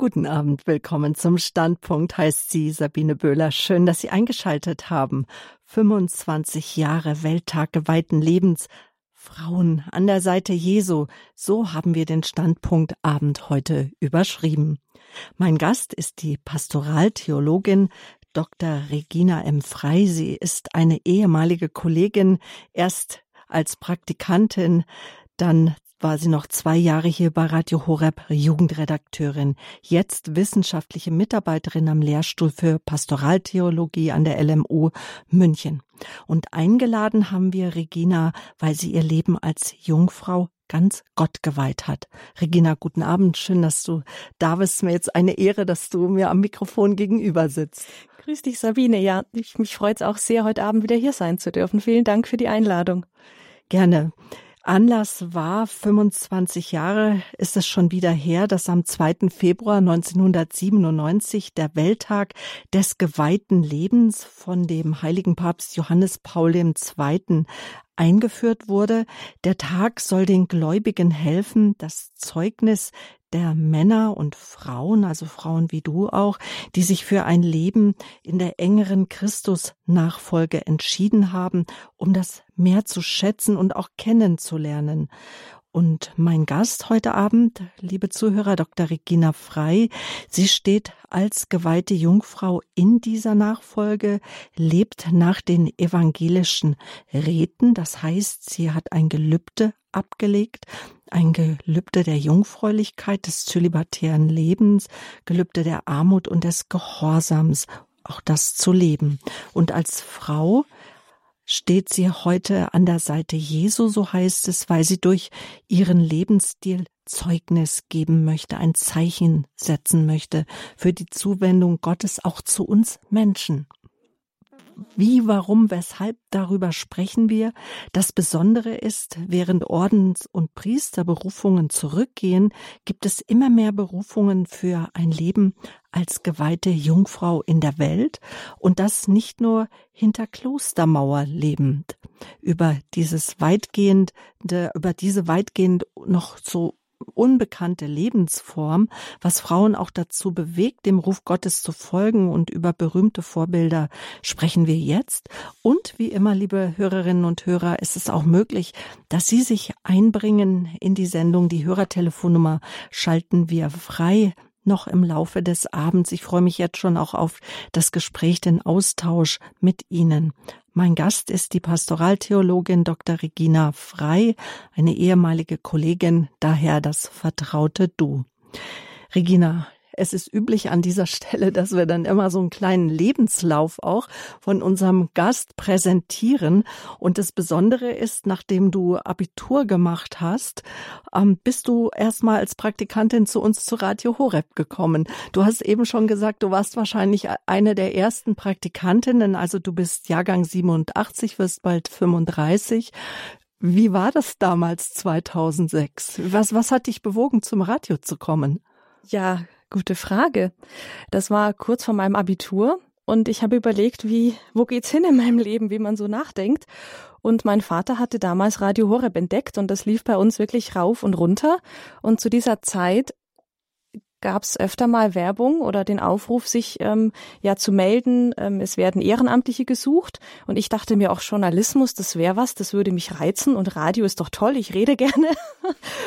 Guten Abend, willkommen zum Standpunkt, heißt sie Sabine Böhler. Schön, dass Sie eingeschaltet haben. 25 Jahre Welttag geweihten Lebens. Frauen an der Seite Jesu. So haben wir den Standpunkt Abend heute überschrieben. Mein Gast ist die Pastoraltheologin Dr. Regina M. Frey. Sie ist eine ehemalige Kollegin, erst als Praktikantin, dann war sie noch zwei Jahre hier bei Radio Horeb Jugendredakteurin, jetzt wissenschaftliche Mitarbeiterin am Lehrstuhl für Pastoraltheologie an der LMU München. Und eingeladen haben wir Regina, weil sie ihr Leben als Jungfrau ganz Gott geweiht hat. Regina, guten Abend. Schön, dass du da bist. Mir jetzt eine Ehre, dass du mir am Mikrofon gegenüber sitzt. Grüß dich, Sabine. Ja, ich, mich freut es auch sehr, heute Abend wieder hier sein zu dürfen. Vielen Dank für die Einladung. Gerne. Anlass war, 25 Jahre ist es schon wieder her, dass am 2. Februar 1997 der Welttag des geweihten Lebens von dem heiligen Papst Johannes Paul II. eingeführt wurde. Der Tag soll den Gläubigen helfen, das Zeugnis der Männer und Frauen, also Frauen wie du auch, die sich für ein Leben in der engeren Christus-Nachfolge entschieden haben, um das mehr zu schätzen und auch kennenzulernen. Und mein Gast heute Abend, liebe Zuhörer, Dr. Regina Frei, sie steht als geweihte Jungfrau in dieser Nachfolge, lebt nach den evangelischen Räten, das heißt, sie hat ein Gelübde abgelegt, ein Gelübde der Jungfräulichkeit, des zölibatären Lebens, Gelübde der Armut und des Gehorsams, auch das zu leben. Und als Frau steht sie heute an der Seite Jesu, so heißt es, weil sie durch ihren Lebensstil Zeugnis geben möchte, ein Zeichen setzen möchte für die Zuwendung Gottes auch zu uns Menschen. Wie, warum, weshalb, darüber sprechen wir. Das Besondere ist, während Ordens- und Priesterberufungen zurückgehen, gibt es immer mehr Berufungen für ein Leben als geweihte Jungfrau in der Welt und das nicht nur hinter Klostermauer lebend. Über dieses weitgehend, über diese weitgehend noch so unbekannte Lebensform, was Frauen auch dazu bewegt, dem Ruf Gottes zu folgen und über berühmte Vorbilder sprechen wir jetzt. Und wie immer, liebe Hörerinnen und Hörer, ist es auch möglich, dass Sie sich einbringen in die Sendung. Die Hörertelefonnummer schalten wir frei noch im Laufe des Abends. Ich freue mich jetzt schon auch auf das Gespräch, den Austausch mit Ihnen. Mein Gast ist die Pastoraltheologin Dr. Regina Frei, eine ehemalige Kollegin, daher das vertraute Du. Regina, es ist üblich an dieser Stelle, dass wir dann immer so einen kleinen Lebenslauf auch von unserem Gast präsentieren. Und das Besondere ist, nachdem du Abitur gemacht hast, ähm, bist du erstmal als Praktikantin zu uns zu Radio Horeb gekommen. Du hast eben schon gesagt, du warst wahrscheinlich eine der ersten Praktikantinnen. Also du bist Jahrgang 87, wirst bald 35. Wie war das damals 2006? Was, was hat dich bewogen, zum Radio zu kommen? Ja, Gute Frage. Das war kurz vor meinem Abitur und ich habe überlegt, wie, wo geht's hin in meinem Leben, wie man so nachdenkt. Und mein Vater hatte damals Radio Horeb entdeckt und das lief bei uns wirklich rauf und runter. Und zu dieser Zeit gab es öfter mal Werbung oder den Aufruf, sich ähm, ja zu melden. Ähm, es werden Ehrenamtliche gesucht und ich dachte mir auch Journalismus, das wäre was, das würde mich reizen und Radio ist doch toll, ich rede gerne.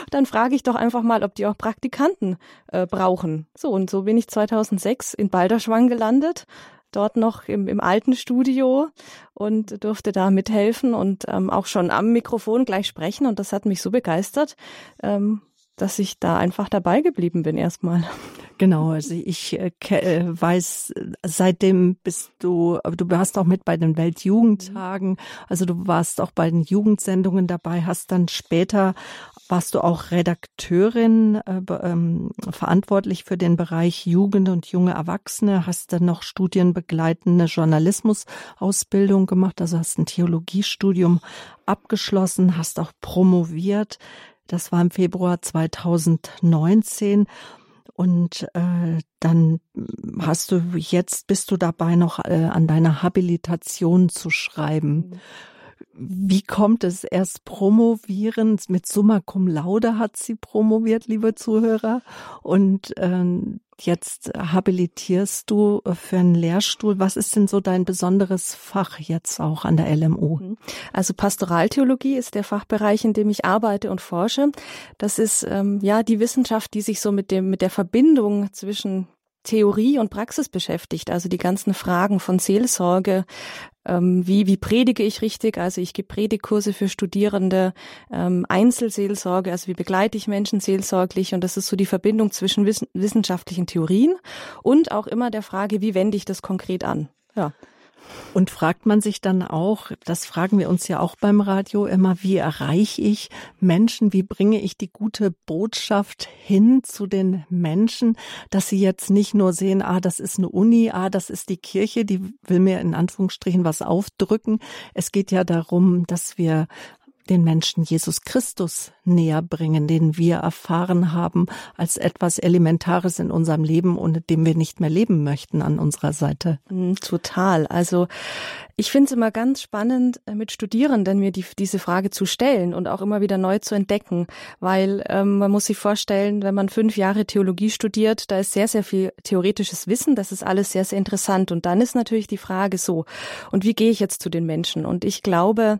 Dann frage ich doch einfach mal, ob die auch Praktikanten äh, brauchen. So und so bin ich 2006 in Balderschwang gelandet. Dort noch im, im alten Studio und durfte da mithelfen und ähm, auch schon am Mikrofon gleich sprechen. Und das hat mich so begeistert, ähm, dass ich da einfach dabei geblieben bin erstmal. Genau, also ich äh, äh weiß, seitdem bist du, du hast auch mit bei den Weltjugendtagen, also du warst auch bei den Jugendsendungen dabei, hast dann später warst du auch Redakteurin, äh, ähm, verantwortlich für den Bereich Jugend und junge Erwachsene, hast dann noch studienbegleitende Journalismusausbildung gemacht, also hast ein Theologiestudium abgeschlossen, hast auch promoviert. Das war im Februar 2019. Und äh, dann hast du jetzt bist du dabei noch äh, an deiner Habilitation zu schreiben. Mhm. Wie kommt es erst promovieren? Mit Summa cum laude hat sie promoviert, liebe Zuhörer. Und äh, jetzt habilitierst du für einen Lehrstuhl. Was ist denn so dein besonderes Fach jetzt auch an der LMU? Mhm. Also Pastoraltheologie ist der Fachbereich, in dem ich arbeite und forsche. Das ist ähm, ja die Wissenschaft, die sich so mit dem mit der Verbindung zwischen Theorie und Praxis beschäftigt, also die ganzen Fragen von Seelsorge, ähm, wie, wie predige ich richtig, also ich gebe Predigkurse für Studierende, ähm, Einzelseelsorge, also wie begleite ich Menschen seelsorglich und das ist so die Verbindung zwischen wissen, wissenschaftlichen Theorien und auch immer der Frage, wie wende ich das konkret an. Ja. Und fragt man sich dann auch, das fragen wir uns ja auch beim Radio immer, wie erreiche ich Menschen, wie bringe ich die gute Botschaft hin zu den Menschen, dass sie jetzt nicht nur sehen, ah, das ist eine Uni, ah, das ist die Kirche, die will mir in Anführungsstrichen was aufdrücken. Es geht ja darum, dass wir den Menschen Jesus Christus näher bringen, den wir erfahren haben als etwas Elementares in unserem Leben, ohne dem wir nicht mehr leben möchten an unserer Seite. Mm, total. Also ich finde es immer ganz spannend, äh, mit Studierenden mir die, diese Frage zu stellen und auch immer wieder neu zu entdecken, weil ähm, man muss sich vorstellen, wenn man fünf Jahre Theologie studiert, da ist sehr, sehr viel theoretisches Wissen, das ist alles sehr, sehr interessant. Und dann ist natürlich die Frage so, und wie gehe ich jetzt zu den Menschen? Und ich glaube,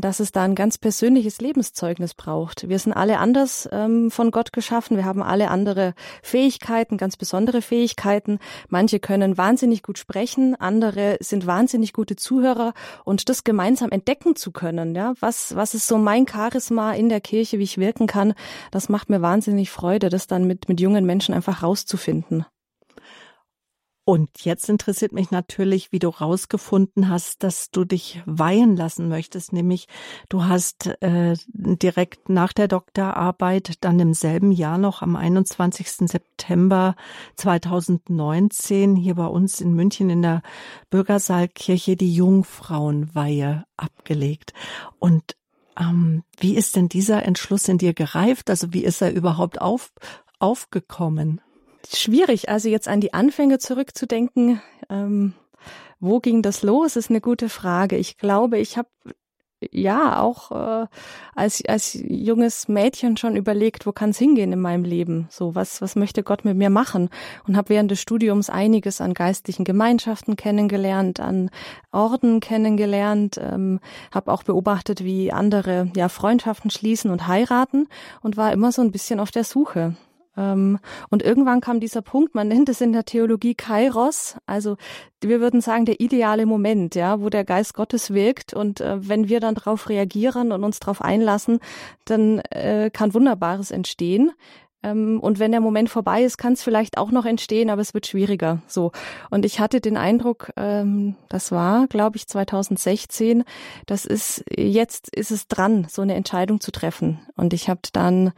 dass es da ein ganz persönliches Lebenszeugnis braucht. Wir sind alle anders ähm, von Gott geschaffen. Wir haben alle andere Fähigkeiten, ganz besondere Fähigkeiten. Manche können wahnsinnig gut sprechen, andere sind wahnsinnig gute Zuhörer und das gemeinsam entdecken zu können, ja, was was ist so mein Charisma in der Kirche, wie ich wirken kann, das macht mir wahnsinnig Freude, das dann mit mit jungen Menschen einfach rauszufinden. Und jetzt interessiert mich natürlich, wie du rausgefunden hast, dass du dich weihen lassen möchtest. Nämlich, du hast äh, direkt nach der Doktorarbeit dann im selben Jahr noch am 21. September 2019 hier bei uns in München in der Bürgersaalkirche die Jungfrauenweihe abgelegt. Und ähm, wie ist denn dieser Entschluss in dir gereift? Also wie ist er überhaupt auf, aufgekommen? Schwierig, also jetzt an die Anfänge zurückzudenken. Ähm, wo ging das los? Ist eine gute Frage. Ich glaube, ich habe ja auch äh, als als junges Mädchen schon überlegt, wo kann es hingehen in meinem Leben? So was was möchte Gott mit mir machen? Und habe während des Studiums einiges an geistlichen Gemeinschaften kennengelernt, an Orden kennengelernt, ähm, habe auch beobachtet, wie andere ja Freundschaften schließen und heiraten und war immer so ein bisschen auf der Suche. Ähm, und irgendwann kam dieser Punkt, man nennt es in der Theologie Kairos, also wir würden sagen der ideale Moment, ja, wo der Geist Gottes wirkt und äh, wenn wir dann darauf reagieren und uns darauf einlassen, dann äh, kann Wunderbares entstehen. Ähm, und wenn der Moment vorbei ist, kann es vielleicht auch noch entstehen, aber es wird schwieriger. So. Und ich hatte den Eindruck, ähm, das war, glaube ich, 2016, das ist, jetzt ist es dran, so eine Entscheidung zu treffen. Und ich habe dann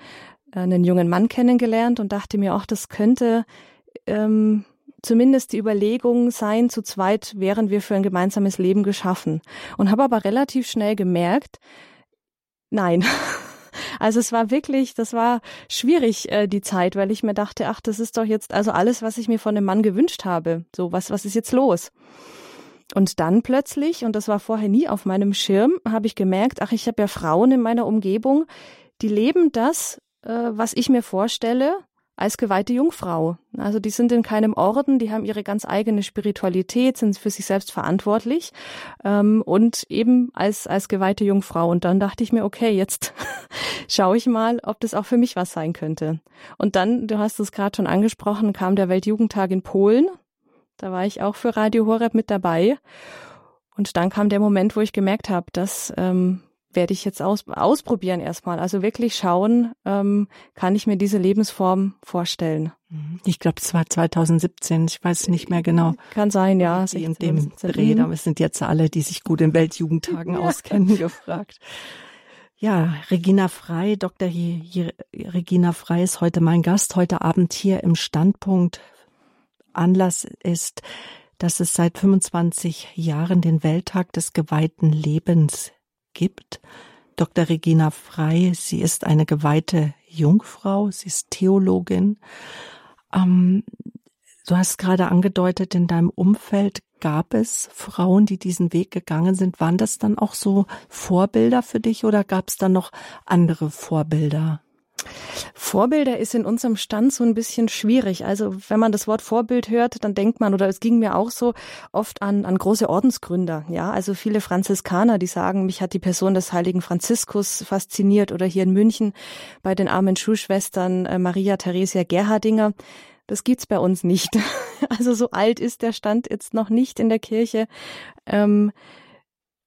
einen jungen Mann kennengelernt und dachte mir, auch das könnte ähm, zumindest die Überlegung sein, zu zweit wären wir für ein gemeinsames Leben geschaffen. Und habe aber relativ schnell gemerkt, nein. Also es war wirklich, das war schwierig, äh, die Zeit, weil ich mir dachte, ach, das ist doch jetzt also alles, was ich mir von dem Mann gewünscht habe. So, was, was ist jetzt los? Und dann plötzlich, und das war vorher nie auf meinem Schirm, habe ich gemerkt, ach, ich habe ja Frauen in meiner Umgebung, die leben das, äh, was ich mir vorstelle als geweihte Jungfrau. Also die sind in keinem Orden, die haben ihre ganz eigene Spiritualität, sind für sich selbst verantwortlich ähm, und eben als, als geweihte Jungfrau. Und dann dachte ich mir, okay, jetzt schaue ich mal, ob das auch für mich was sein könnte. Und dann, du hast es gerade schon angesprochen, kam der Weltjugendtag in Polen. Da war ich auch für Radio Horeb mit dabei. Und dann kam der Moment, wo ich gemerkt habe, dass ähm, werde ich jetzt aus, ausprobieren erstmal. Also wirklich schauen, ähm, kann ich mir diese Lebensform vorstellen. Mhm. Ich glaube, es war 2017, ich weiß nicht mehr genau. Kann sein, ja. Die in dem Dreh, aber es sind jetzt alle, die sich gut in Weltjugendtagen auskennen, gefragt. Ja, Regina Frei, Dr. Regina Frei ist heute mein Gast, heute Abend hier im Standpunkt. Anlass ist, dass es seit 25 Jahren den Welttag des geweihten Lebens gibt. Dr. Regina Frei, sie ist eine geweihte Jungfrau, sie ist Theologin. Ähm, du hast gerade angedeutet, in deinem Umfeld gab es Frauen, die diesen Weg gegangen sind. Waren das dann auch so Vorbilder für dich oder gab es dann noch andere Vorbilder? Vorbilder ist in unserem Stand so ein bisschen schwierig. Also wenn man das Wort Vorbild hört, dann denkt man, oder es ging mir auch so, oft an, an große Ordensgründer. Ja, also viele Franziskaner, die sagen, mich hat die Person des heiligen Franziskus fasziniert oder hier in München bei den armen Schulschwestern äh, Maria Theresia Gerhardinger. Das gibt's bei uns nicht. Also so alt ist der Stand jetzt noch nicht in der Kirche. Ähm,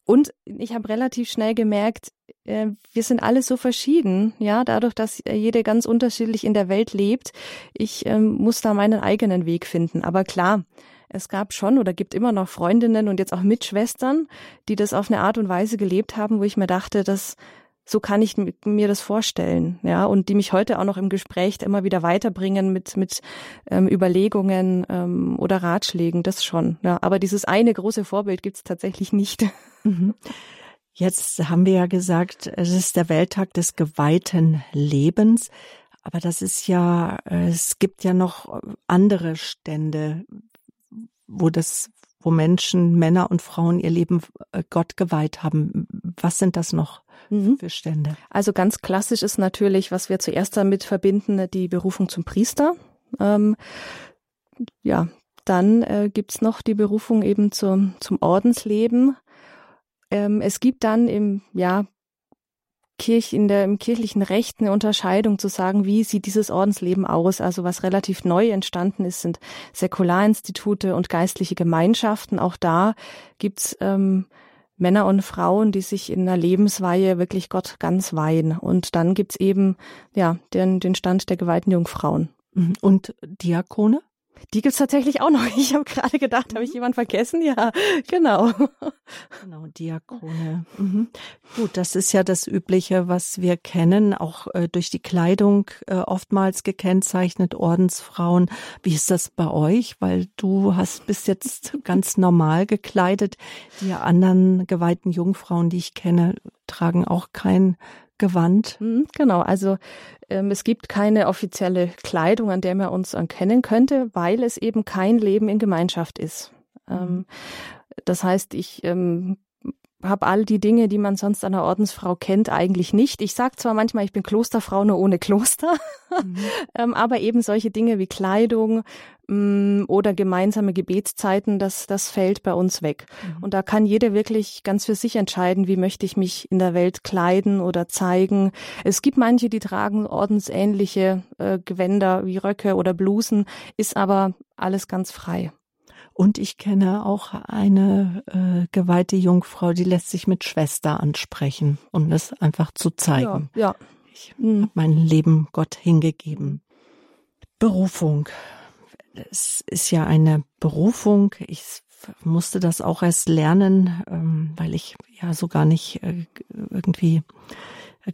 und ich habe relativ schnell gemerkt, äh, wir sind alle so verschieden, ja, dadurch, dass jede ganz unterschiedlich in der Welt lebt. Ich ähm, muss da meinen eigenen Weg finden. Aber klar, es gab schon oder gibt immer noch Freundinnen und jetzt auch Mitschwestern, die das auf eine Art und Weise gelebt haben, wo ich mir dachte, dass so kann ich mir das vorstellen, ja, und die mich heute auch noch im Gespräch immer wieder weiterbringen mit mit ähm, Überlegungen ähm, oder Ratschlägen, das schon. Ja, aber dieses eine große Vorbild gibt's tatsächlich nicht. Mhm. Jetzt haben wir ja gesagt, es ist der Welttag des geweihten Lebens. Aber das ist ja, es gibt ja noch andere Stände, wo das, wo Menschen, Männer und Frauen ihr Leben äh, Gott geweiht haben. Was sind das noch mhm. für Stände? Also ganz klassisch ist natürlich, was wir zuerst damit verbinden, die Berufung zum Priester. Ähm, ja, dann äh, gibt's noch die Berufung eben zum, zum Ordensleben. Ähm, es gibt dann im, ja, Kirch, in der, im kirchlichen Recht eine Unterscheidung zu sagen, wie sieht dieses Ordensleben aus. Also was relativ neu entstanden ist, sind Säkularinstitute und geistliche Gemeinschaften. Auch da gibt's ähm, Männer und Frauen, die sich in einer Lebensweihe wirklich Gott ganz weihen. Und dann gibt's eben ja den, den Stand der geweihten Jungfrauen. Mhm. Und Diakone? Die gibt's tatsächlich auch noch. Ich habe gerade gedacht, habe ich mhm. jemand vergessen? Ja, genau. Genau, Diakone. Mhm. Gut, das ist ja das Übliche, was wir kennen, auch äh, durch die Kleidung äh, oftmals gekennzeichnet, Ordensfrauen. Wie ist das bei euch? Weil du hast bis jetzt ganz normal gekleidet. Die anderen geweihten Jungfrauen, die ich kenne, tragen auch kein Gewand. Mhm, genau, also ähm, es gibt keine offizielle Kleidung, an der man uns erkennen könnte, weil es eben kein Leben in Gemeinschaft ist. Mhm. Ähm, das heißt, ich ähm, habe all die Dinge, die man sonst an einer Ordensfrau kennt, eigentlich nicht. Ich sage zwar manchmal, ich bin Klosterfrau nur ohne Kloster, mhm. ähm, aber eben solche Dinge wie Kleidung ähm, oder gemeinsame Gebetszeiten, das, das fällt bei uns weg. Mhm. Und da kann jeder wirklich ganz für sich entscheiden, wie möchte ich mich in der Welt kleiden oder zeigen. Es gibt manche, die tragen ordensähnliche äh, Gewänder wie Röcke oder Blusen, ist aber alles ganz frei. Und ich kenne auch eine äh, geweihte Jungfrau, die lässt sich mit Schwester ansprechen, um es einfach zu zeigen. Ja, ja. Ich mhm. habe mein Leben Gott hingegeben. Berufung. Es ist ja eine Berufung. Ich musste das auch erst lernen, ähm, weil ich ja so gar nicht äh, irgendwie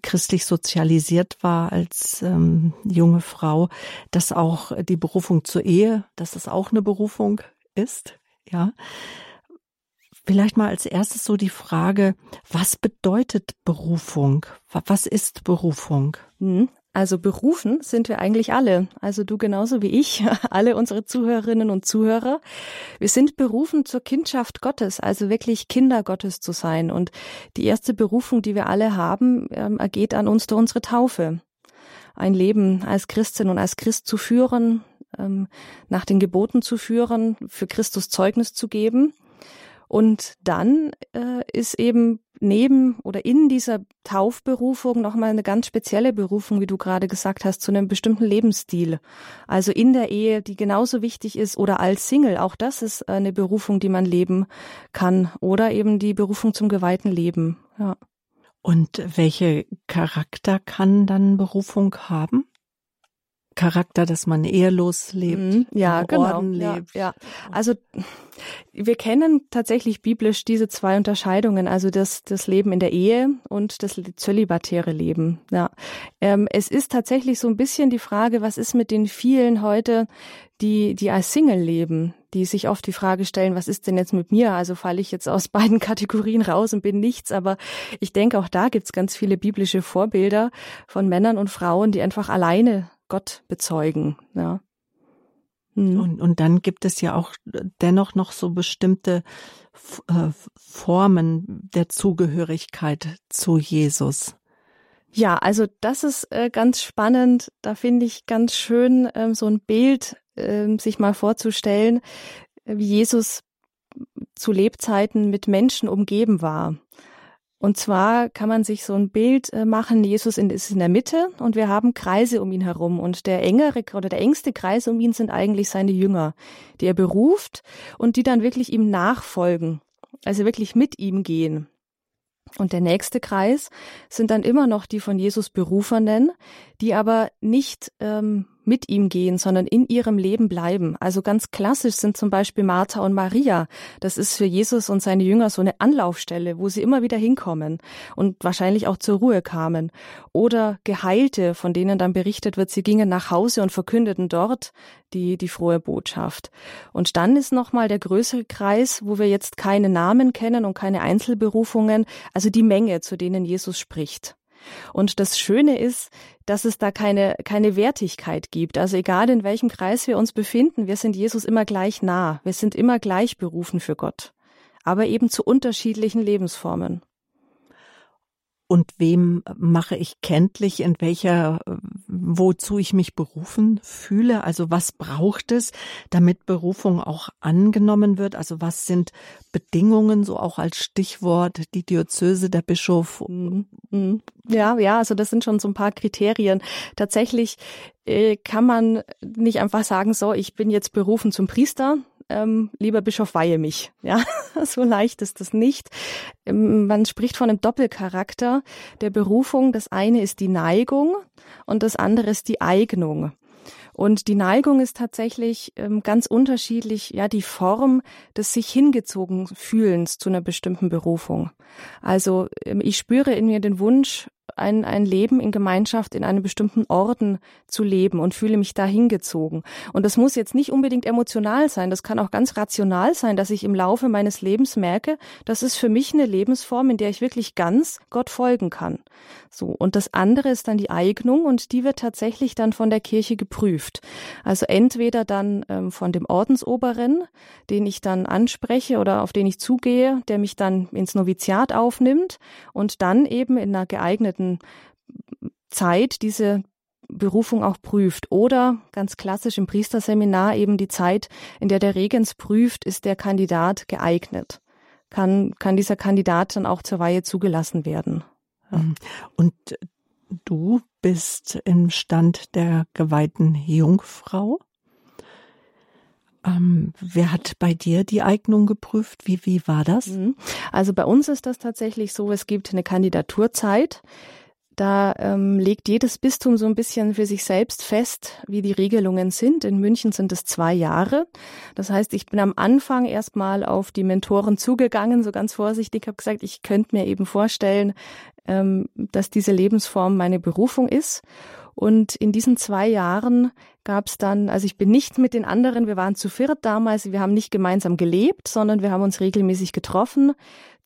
christlich sozialisiert war als ähm, junge Frau, dass auch die Berufung zur Ehe, dass das auch eine Berufung ist, ja. Vielleicht mal als erstes so die Frage, was bedeutet Berufung? Was ist Berufung? Hm, also berufen sind wir eigentlich alle, also du genauso wie ich, alle unsere Zuhörerinnen und Zuhörer. Wir sind berufen zur Kindschaft Gottes, also wirklich Kinder Gottes zu sein. Und die erste Berufung, die wir alle haben, ähm, ergeht an uns durch unsere Taufe. Ein Leben als Christin und als Christ zu führen, nach den Geboten zu führen, für Christus Zeugnis zu geben. Und dann äh, ist eben neben oder in dieser Taufberufung nochmal eine ganz spezielle Berufung, wie du gerade gesagt hast, zu einem bestimmten Lebensstil. Also in der Ehe, die genauso wichtig ist oder als Single. Auch das ist eine Berufung, die man leben kann. Oder eben die Berufung zum geweihten Leben. Ja. Und welche Charakter kann dann Berufung haben? Charakter, dass man ehelos lebt, mhm, ja, genau, Orden lebt. Ja, ja. Also wir kennen tatsächlich biblisch diese zwei Unterscheidungen, also das, das Leben in der Ehe und das zölibatäre Leben. Ja, ähm, es ist tatsächlich so ein bisschen die Frage, was ist mit den vielen heute, die die als Single leben, die sich oft die Frage stellen, was ist denn jetzt mit mir? Also falle ich jetzt aus beiden Kategorien raus und bin nichts. Aber ich denke, auch da gibt's ganz viele biblische Vorbilder von Männern und Frauen, die einfach alleine Gott bezeugen. Ja. Mhm. Und, und dann gibt es ja auch dennoch noch so bestimmte äh, Formen der Zugehörigkeit zu Jesus. Ja, also das ist äh, ganz spannend. Da finde ich ganz schön, ähm, so ein Bild äh, sich mal vorzustellen, wie Jesus zu Lebzeiten mit Menschen umgeben war. Und zwar kann man sich so ein Bild äh, machen, Jesus ist in der Mitte und wir haben Kreise um ihn herum und der engere oder der engste Kreis um ihn sind eigentlich seine Jünger, die er beruft und die dann wirklich ihm nachfolgen, also wirklich mit ihm gehen. Und der nächste Kreis sind dann immer noch die von Jesus Berufenen, die aber nicht ähm, mit ihm gehen, sondern in ihrem Leben bleiben. Also ganz klassisch sind zum Beispiel Martha und Maria. Das ist für Jesus und seine Jünger so eine Anlaufstelle, wo sie immer wieder hinkommen und wahrscheinlich auch zur Ruhe kamen. Oder Geheilte, von denen dann berichtet wird, sie gingen nach Hause und verkündeten dort die, die frohe Botschaft. Und dann ist nochmal der größere Kreis, wo wir jetzt keine Namen kennen und keine Einzelberufungen, also die Menge, zu denen Jesus spricht. Und das Schöne ist, dass es da keine, keine Wertigkeit gibt. Also egal in welchem Kreis wir uns befinden, wir sind Jesus immer gleich nah. Wir sind immer gleich berufen für Gott. Aber eben zu unterschiedlichen Lebensformen und wem mache ich kenntlich, in welcher, wozu ich mich berufen fühle? Also was braucht es, damit Berufung auch angenommen wird? Also was sind Bedingungen, so auch als Stichwort, die Diözese, der Bischof? Mhm. Mhm. Ja, ja, also das sind schon so ein paar Kriterien. Tatsächlich äh, kann man nicht einfach sagen, so, ich bin jetzt berufen zum Priester, ähm, lieber Bischof, weihe mich. Ja, so leicht ist das nicht. Ähm, man spricht von einem Doppelcharakter der Berufung. Das eine ist die Neigung und das andere ist die Eignung. Und die Neigung ist tatsächlich ähm, ganz unterschiedlich, ja, die Form des sich hingezogen Fühlens zu einer bestimmten Berufung. Also ähm, ich spüre in mir den Wunsch, ein, ein Leben in Gemeinschaft in einem bestimmten Orden zu leben und fühle mich da hingezogen. Und das muss jetzt nicht unbedingt emotional sein, das kann auch ganz rational sein, dass ich im Laufe meines Lebens merke, das ist für mich eine Lebensform, in der ich wirklich ganz Gott folgen kann. So. Und das andere ist dann die Eignung und die wird tatsächlich dann von der Kirche geprüft. Also entweder dann ähm, von dem Ordensoberen, den ich dann anspreche oder auf den ich zugehe, der mich dann ins Noviziat aufnimmt und dann eben in einer geeigneten Zeit diese Berufung auch prüft. Oder ganz klassisch im Priesterseminar eben die Zeit, in der der Regens prüft, ist der Kandidat geeignet. Kann, kann dieser Kandidat dann auch zur Weihe zugelassen werden. Ja. Mhm. Und du bist im Stand der geweihten Jungfrau. Ähm, wer hat bei dir die Eignung geprüft? Wie, wie war das? Mhm. Also bei uns ist das tatsächlich so, es gibt eine Kandidaturzeit. Da ähm, legt jedes Bistum so ein bisschen für sich selbst fest, wie die Regelungen sind. In München sind es zwei Jahre. Das heißt, ich bin am Anfang erstmal auf die Mentoren zugegangen, so ganz vorsichtig, habe gesagt, ich könnte mir eben vorstellen, ähm, dass diese Lebensform meine Berufung ist. Und in diesen zwei Jahren gab es dann, also ich bin nicht mit den anderen, wir waren zu viert damals, wir haben nicht gemeinsam gelebt, sondern wir haben uns regelmäßig getroffen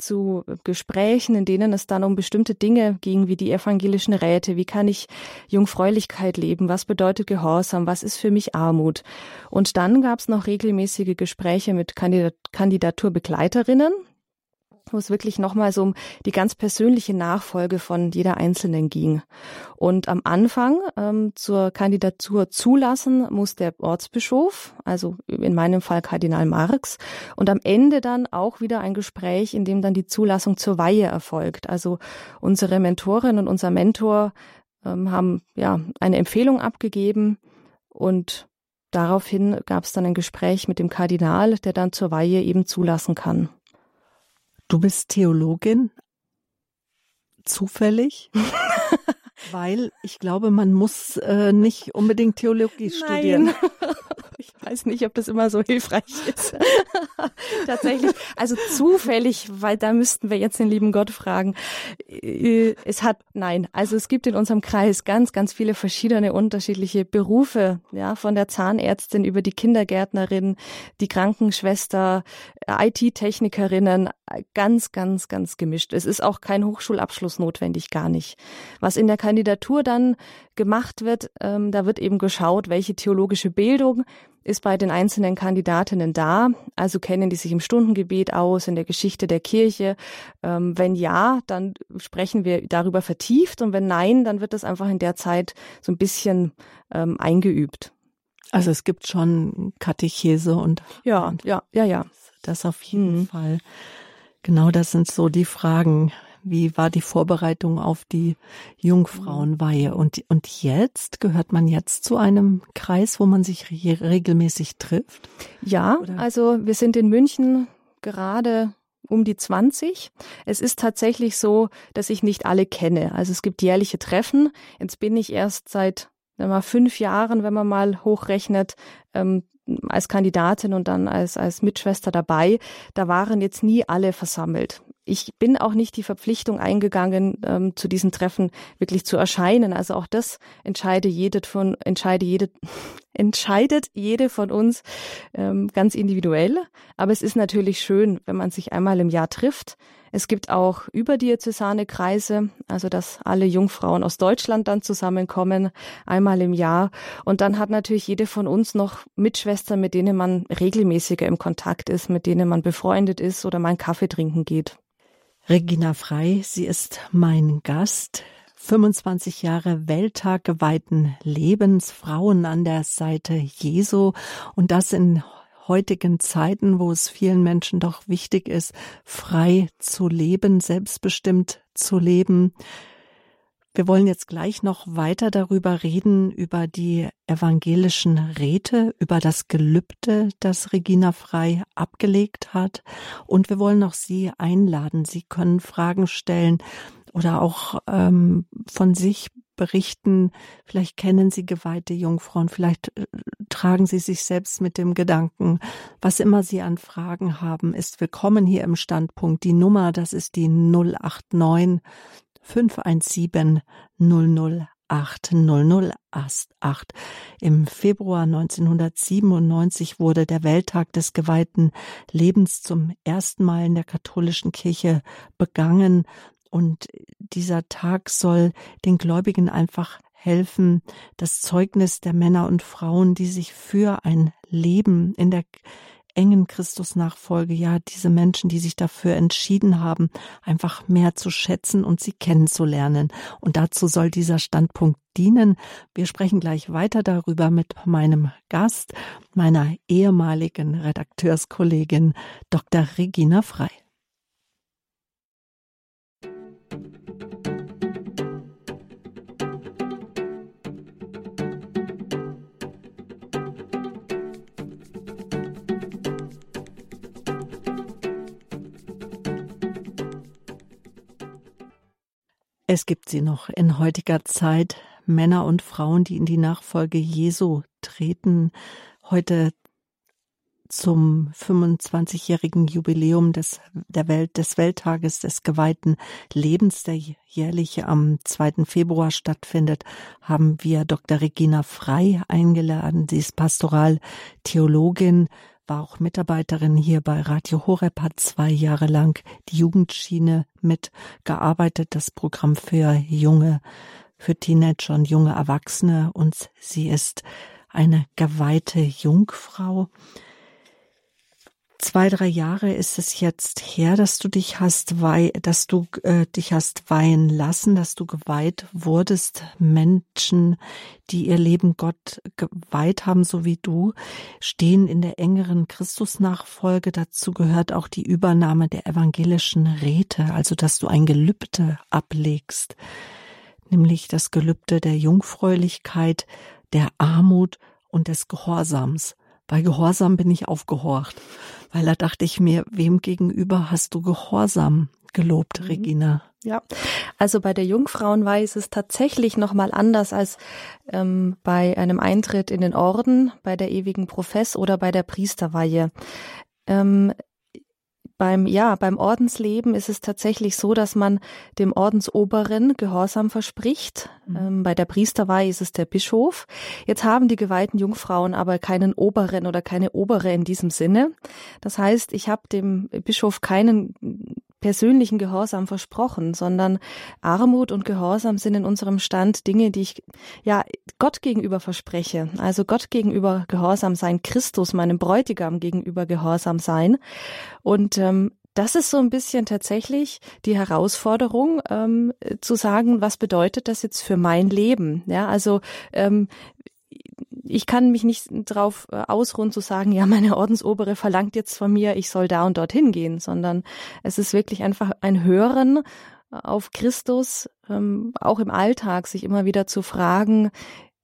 zu Gesprächen, in denen es dann um bestimmte Dinge ging, wie die evangelischen Räte, wie kann ich Jungfräulichkeit leben, was bedeutet Gehorsam, was ist für mich Armut. Und dann gab es noch regelmäßige Gespräche mit Kandidaturbegleiterinnen, wo es wirklich nochmal so um die ganz persönliche Nachfolge von jeder Einzelnen ging. Und am Anfang ähm, zur Kandidatur zulassen muss der Ortsbischof, also in meinem Fall Kardinal Marx, und am Ende dann auch wieder ein Gespräch, in dem dann die Zulassung zur Weihe erfolgt. Also unsere Mentorin und unser Mentor ähm, haben ja eine Empfehlung abgegeben und daraufhin gab es dann ein Gespräch mit dem Kardinal, der dann zur Weihe eben zulassen kann. Du bist Theologin? Zufällig? Weil ich glaube, man muss äh, nicht unbedingt Theologie Nein. studieren. Ich weiß nicht, ob das immer so hilfreich ist. Tatsächlich, also zufällig, weil da müssten wir jetzt den lieben Gott fragen. Äh, es hat, nein, also es gibt in unserem Kreis ganz, ganz viele verschiedene unterschiedliche Berufe, ja, von der Zahnärztin über die Kindergärtnerin, die Krankenschwester, IT-Technikerinnen, ganz, ganz, ganz gemischt. Es ist auch kein Hochschulabschluss notwendig, gar nicht. Was in der Kandidatur dann gemacht wird, ähm, da wird eben geschaut, welche theologische Bildung ist bei den einzelnen Kandidatinnen da? Also kennen die sich im Stundengebet aus, in der Geschichte der Kirche? Ähm, wenn ja, dann sprechen wir darüber vertieft und wenn nein, dann wird das einfach in der Zeit so ein bisschen ähm, eingeübt. Also es gibt schon Katechese und ja, ja, ja, ja. Das auf jeden mhm. Fall. Genau, das sind so die Fragen. Wie war die Vorbereitung auf die Jungfrauenweihe? Und, und jetzt gehört man jetzt zu einem Kreis, wo man sich regelmäßig trifft? Ja, Oder? also wir sind in München gerade um die 20. Es ist tatsächlich so, dass ich nicht alle kenne. Also es gibt jährliche Treffen. Jetzt bin ich erst seit mal fünf Jahren, wenn man mal hochrechnet, ähm, als Kandidatin und dann als, als Mitschwester dabei. Da waren jetzt nie alle versammelt. Ich bin auch nicht die Verpflichtung eingegangen, ähm, zu diesen Treffen wirklich zu erscheinen. Also auch das entscheide jede von, entscheide jede, entscheidet jede von uns ähm, ganz individuell. Aber es ist natürlich schön, wenn man sich einmal im Jahr trifft. Es gibt auch überdiözesane Kreise, also dass alle Jungfrauen aus Deutschland dann zusammenkommen, einmal im Jahr. Und dann hat natürlich jede von uns noch Mitschwestern, mit denen man regelmäßiger im Kontakt ist, mit denen man befreundet ist oder mal einen Kaffee trinken geht. Regina Frei, sie ist mein Gast. 25 Jahre Welttag geweihten Lebens, Frauen an der Seite Jesu und das in heutigen Zeiten, wo es vielen Menschen doch wichtig ist, frei zu leben, selbstbestimmt zu leben. Wir wollen jetzt gleich noch weiter darüber reden, über die evangelischen Räte, über das Gelübde, das Regina Frei abgelegt hat. Und wir wollen auch Sie einladen. Sie können Fragen stellen oder auch ähm, von sich berichten. Vielleicht kennen Sie geweihte Jungfrauen, vielleicht äh, tragen Sie sich selbst mit dem Gedanken, was immer Sie an Fragen haben, ist willkommen hier im Standpunkt. Die Nummer, das ist die 089 517 008 008. Im Februar 1997 wurde der Welttag des geweihten Lebens zum ersten Mal in der katholischen Kirche begangen. Und dieser Tag soll den Gläubigen einfach helfen, das Zeugnis der Männer und Frauen, die sich für ein Leben in der engen Christusnachfolge, ja, diese Menschen, die sich dafür entschieden haben, einfach mehr zu schätzen und sie kennenzulernen. Und dazu soll dieser Standpunkt dienen. Wir sprechen gleich weiter darüber mit meinem Gast, meiner ehemaligen Redakteurskollegin Dr. Regina Frei. Es gibt sie noch in heutiger Zeit, Männer und Frauen, die in die Nachfolge Jesu treten. Heute zum 25-jährigen Jubiläum des, der Welt, des Welttages des geweihten Lebens, der jährlich am 2. Februar stattfindet, haben wir Dr. Regina Frei eingeladen. Sie ist Pastoraltheologin, war auch Mitarbeiterin hier bei Radio Horeb, hat zwei Jahre lang die Jugendschiene mitgearbeitet, das Programm für junge, für Teenager und junge Erwachsene. Und sie ist eine geweihte Jungfrau zwei, drei Jahre ist es jetzt her, dass du dich hast weih, dass du äh, dich hast weihen lassen, dass du geweiht wurdest. Menschen, die ihr Leben Gott geweiht haben, so wie du, stehen in der engeren Christusnachfolge. Dazu gehört auch die Übernahme der evangelischen Räte, also dass du ein Gelübde ablegst, nämlich das Gelübde der Jungfräulichkeit, der Armut und des Gehorsams. Bei Gehorsam bin ich aufgehorcht, weil da dachte ich mir, wem gegenüber hast du Gehorsam gelobt, mhm. Regina? Ja, also bei der Jungfrauenweihe ist es tatsächlich nochmal anders als ähm, bei einem Eintritt in den Orden, bei der ewigen Profess oder bei der Priesterweihe. Ähm, beim, ja, beim Ordensleben ist es tatsächlich so, dass man dem Ordensoberen Gehorsam verspricht. Mhm. Ähm, bei der Priesterweihe ist es der Bischof. Jetzt haben die geweihten Jungfrauen aber keinen Oberen oder keine Obere in diesem Sinne. Das heißt, ich habe dem Bischof keinen persönlichen Gehorsam versprochen, sondern Armut und Gehorsam sind in unserem Stand Dinge, die ich ja Gott gegenüber verspreche. Also Gott gegenüber Gehorsam sein, Christus, meinem Bräutigam gegenüber Gehorsam sein. Und ähm, das ist so ein bisschen tatsächlich die Herausforderung, ähm, zu sagen, was bedeutet das jetzt für mein Leben? Ja, also ähm, ich kann mich nicht darauf äh, ausruhen zu sagen, ja, meine Ordensobere verlangt jetzt von mir, ich soll da und dorthin gehen, sondern es ist wirklich einfach ein Hören auf Christus, ähm, auch im Alltag, sich immer wieder zu fragen,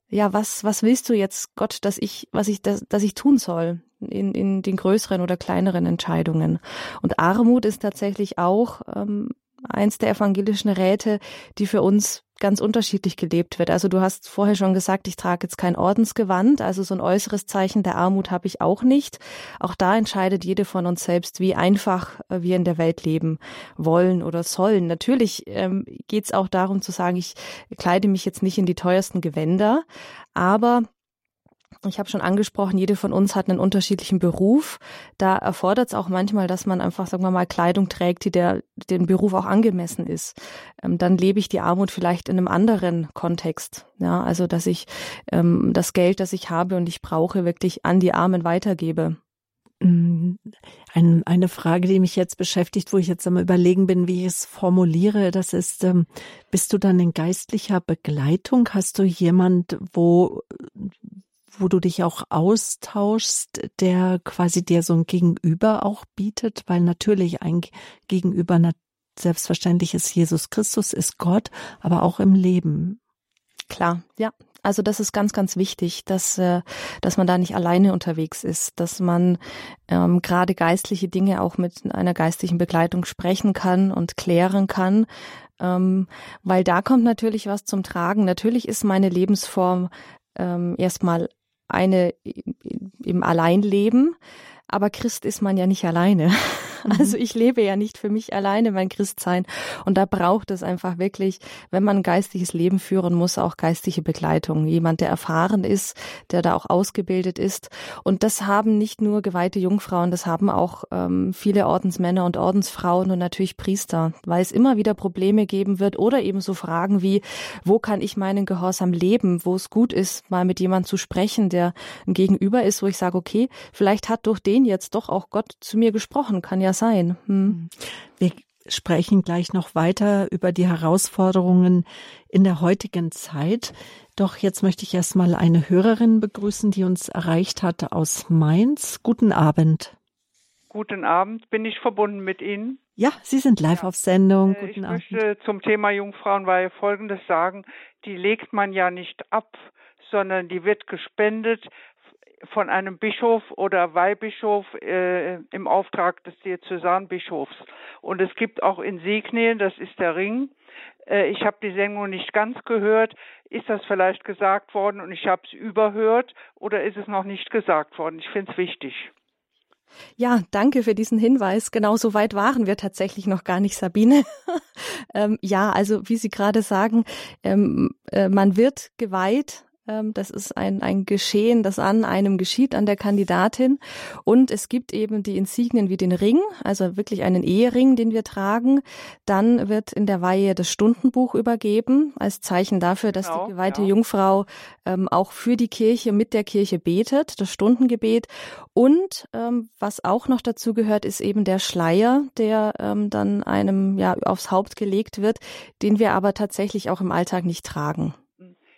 ja, was, was willst du jetzt, Gott, dass ich, was ich, dass, dass ich tun soll in, in den größeren oder kleineren Entscheidungen? Und Armut ist tatsächlich auch ähm, eins der evangelischen Räte, die für uns ganz unterschiedlich gelebt wird. Also du hast vorher schon gesagt, ich trage jetzt kein Ordensgewand, also so ein äußeres Zeichen der Armut habe ich auch nicht. Auch da entscheidet jede von uns selbst, wie einfach äh, wir in der Welt leben wollen oder sollen. Natürlich ähm, geht es auch darum zu sagen, ich kleide mich jetzt nicht in die teuersten Gewänder, aber ich habe schon angesprochen, jede von uns hat einen unterschiedlichen Beruf. Da erfordert es auch manchmal, dass man einfach, sagen wir mal, Kleidung trägt, die der dem Beruf auch angemessen ist. Ähm, dann lebe ich die Armut vielleicht in einem anderen Kontext. Ja, also dass ich ähm, das Geld, das ich habe und ich brauche, wirklich an die Armen weitergebe. Mm, ein, eine Frage, die mich jetzt beschäftigt, wo ich jetzt am Überlegen bin, wie ich es formuliere, das ist, ähm, bist du dann in geistlicher Begleitung? Hast du jemand, wo wo du dich auch austauschst, der quasi dir so ein Gegenüber auch bietet, weil natürlich ein Gegenüber selbstverständlich ist Jesus Christus, ist Gott, aber auch im Leben. Klar, ja. Also das ist ganz, ganz wichtig, dass, äh, dass man da nicht alleine unterwegs ist, dass man ähm, gerade geistliche Dinge auch mit einer geistlichen Begleitung sprechen kann und klären kann, ähm, weil da kommt natürlich was zum Tragen. Natürlich ist meine Lebensform ähm, erstmal eine im Alleinleben, aber Christ ist man ja nicht alleine. Mhm. Also ich lebe ja nicht für mich alleine mein Christsein. Und da braucht es einfach wirklich, wenn man ein geistiges Leben führen muss, auch geistige Begleitung. Jemand, der erfahren ist, der da auch ausgebildet ist. Und das haben nicht nur geweihte Jungfrauen, das haben auch ähm, viele Ordensmänner und Ordensfrauen und natürlich Priester, weil es immer wieder Probleme geben wird oder eben so Fragen wie, wo kann ich meinen Gehorsam leben, wo es gut ist, mal mit jemandem zu sprechen, der ein Gegenüber ist, wo ich sage, okay, vielleicht hat durch den jetzt doch auch Gott zu mir gesprochen, kann ja sein. Hm. Wir sprechen gleich noch weiter über die Herausforderungen in der heutigen Zeit. Doch jetzt möchte ich erstmal eine Hörerin begrüßen, die uns erreicht hat aus Mainz. Guten Abend. Guten Abend. Bin ich verbunden mit Ihnen? Ja, Sie sind live ja. auf Sendung. Äh, Guten ich Abend. möchte zum Thema Jungfrauenweihe Folgendes sagen. Die legt man ja nicht ab, sondern die wird gespendet von einem Bischof oder Weihbischof äh, im Auftrag des Diözesanbischofs. Und es gibt auch Insignien, das ist der Ring. Äh, ich habe die Sendung nicht ganz gehört. Ist das vielleicht gesagt worden und ich habe es überhört oder ist es noch nicht gesagt worden? Ich finde es wichtig. Ja, danke für diesen Hinweis. Genau so weit waren wir tatsächlich noch gar nicht, Sabine. ähm, ja, also wie Sie gerade sagen, ähm, äh, man wird geweiht das ist ein, ein Geschehen, das an einem geschieht, an der Kandidatin. Und es gibt eben die Insignien wie den Ring, also wirklich einen Ehering, den wir tragen. Dann wird in der Weihe das Stundenbuch übergeben, als Zeichen dafür, dass genau, die geweihte ja. Jungfrau ähm, auch für die Kirche, mit der Kirche betet, das Stundengebet. Und ähm, was auch noch dazu gehört, ist eben der Schleier, der ähm, dann einem ja aufs Haupt gelegt wird, den wir aber tatsächlich auch im Alltag nicht tragen.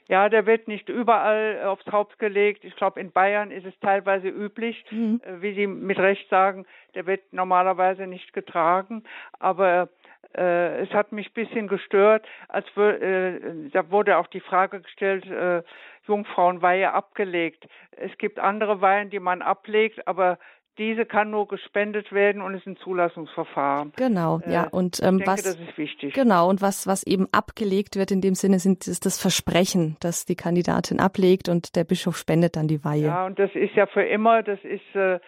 Ja, der wird nicht überall aufs Haupt gelegt. Ich glaube, in Bayern ist es teilweise üblich, mhm. Äh, wie Sie mit Recht sagen, der wird normalerweise nicht getragen. Aber äh, es hat mich ein bisschen gestört, als äh, da wurde auch die Frage gestellt, äh, Jungfrauenweihe abgelegt. Es gibt andere Weihen, die man ablegt, aber diese kann nur gespendet werden und ist ein Zulassungsverfahren. Genau, ja. Äh, und ähm, ich denke, was das ist wichtig. Genau, und was, was eben abgelegt wird in dem Sinne, sind, ist das Versprechen, das die Kandidatin ablegt und der Bischof spendet dann die Weihe. Ja, und das ist ja für immer, das ist äh,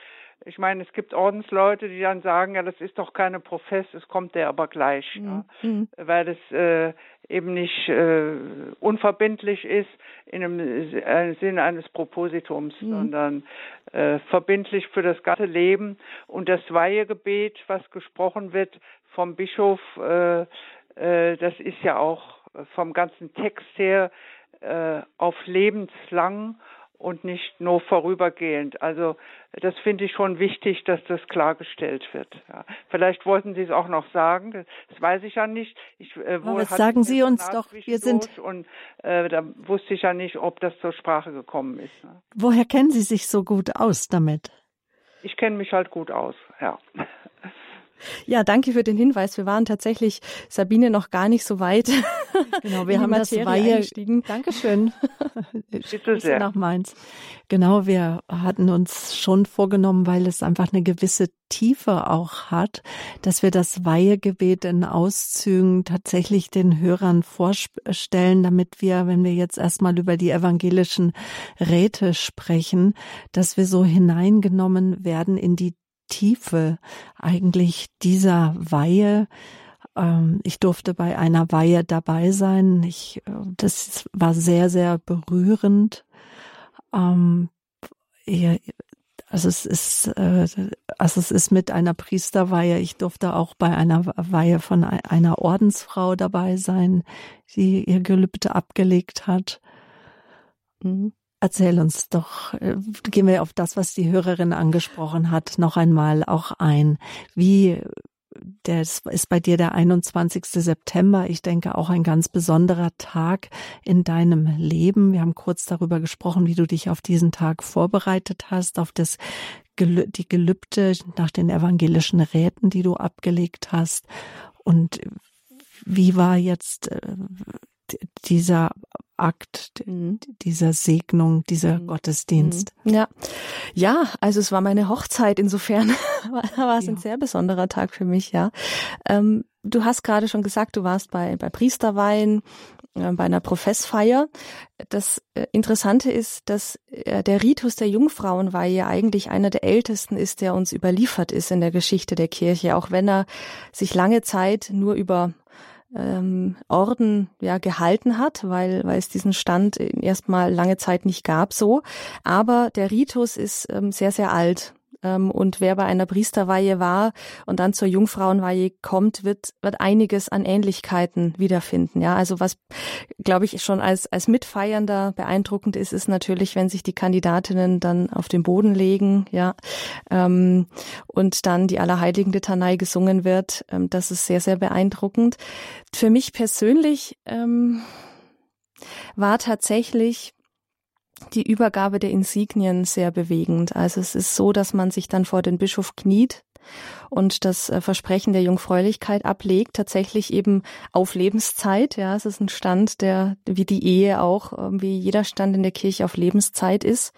Ich meine, es gibt Ordensleute, die dann sagen, ja, das ist doch keine Profess, es kommt der aber gleich, mhm. ja, mhm. weil das äh, eben nicht äh, unverbindlich ist in einem äh, Sinne eines Propositums, mhm. sondern äh, verbindlich für das ganze Leben. Und das Weihegebet, was gesprochen wird vom Bischof, äh, äh, das ist ja auch vom ganzen Text her äh, auf lebenslang und nicht nur vorübergehend. Also das finde ich schon wichtig, dass das klargestellt wird. Ja. Vielleicht wollten Sie es auch noch sagen, das weiß ich ja nicht. Ich, äh, wohl sagen Sie uns doch, wir sind und äh, da wusste ich ja nicht, ob das zur Sprache gekommen ist. Ne. Woher kennen Sie sich so gut aus damit? Ich kenne mich halt gut aus, ja. Ja, danke für den Hinweis. Wir waren tatsächlich, Sabine, noch gar nicht so weit. Genau, wir haben das Weihe. Eingestiegen. Dankeschön. Bitte sehr. Nach Mainz. Genau, wir hatten uns schon vorgenommen, weil es einfach eine gewisse Tiefe auch hat, dass wir das Weihegebet in Auszügen tatsächlich den Hörern vorstellen, damit wir, wenn wir jetzt erstmal über die evangelischen Räte sprechen, dass wir so hineingenommen werden in die Tiefe eigentlich dieser Weihe. Ähm, ich durfte bei einer Weihe dabei sein. Ich, äh, das war sehr, sehr berührend. Ähm, also es ist, äh, also es ist mit einer Priesterweihe. Ich durfte auch bei einer Weihe von einer Ordensfrau dabei sein, die ihr Gelübde abgelegt hat. Mhm. Erzähl uns doch, äh, gehen wir auf das, was die Hörerin angesprochen hat, noch einmal auch ein. Wie, das ist bei dir der 21. September. Ich denke auch ein ganz besonderer Tag in deinem Leben. Wir haben kurz darüber gesprochen, wie du dich auf diesen Tag vorbereitet hast, auf das, die Gelübde nach den evangelischen Räten, die du abgelegt hast. Und wie war jetzt äh, dieser Akt mhm. dieser Segnung, dieser mhm. Gottesdienst. Mhm. Ja, ja, also es war meine Hochzeit. Insofern war es ja. ein sehr besonderer Tag für mich. Ja, ähm, du hast gerade schon gesagt, du warst bei bei Priesterweihen, äh, bei einer Professfeier. Das äh, Interessante ist, dass äh, der Ritus der Jungfrauenweihe eigentlich einer der ältesten ist, der uns überliefert ist in der Geschichte der Kirche, auch wenn er sich lange Zeit nur über ähm, Orden ja gehalten hat, weil, weil es diesen Stand erstmal lange Zeit nicht gab so. Aber der Ritus ist ähm, sehr, sehr alt. Ähm, und wer bei einer Priesterweihe war und dann zur Jungfrauenweihe kommt, wird, wird einiges an Ähnlichkeiten wiederfinden. Ja, also was, glaube ich, schon als, als Mitfeiernder beeindruckend ist, ist natürlich, wenn sich die Kandidatinnen dann auf den Boden legen, ja, ähm, und dann die Allerheiligen Litanei gesungen wird. Ähm, das ist sehr, sehr beeindruckend. Für mich persönlich ähm, war tatsächlich die Übergabe der Insignien sehr bewegend. Also es ist so, dass man sich dann vor den Bischof kniet und das äh, Versprechen der Jungfräulichkeit ablegt, tatsächlich eben auf Lebenszeit. Ja, es ist ein Stand, der wie die Ehe auch, wie jeder Stand in der Kirche auf Lebenszeit ist.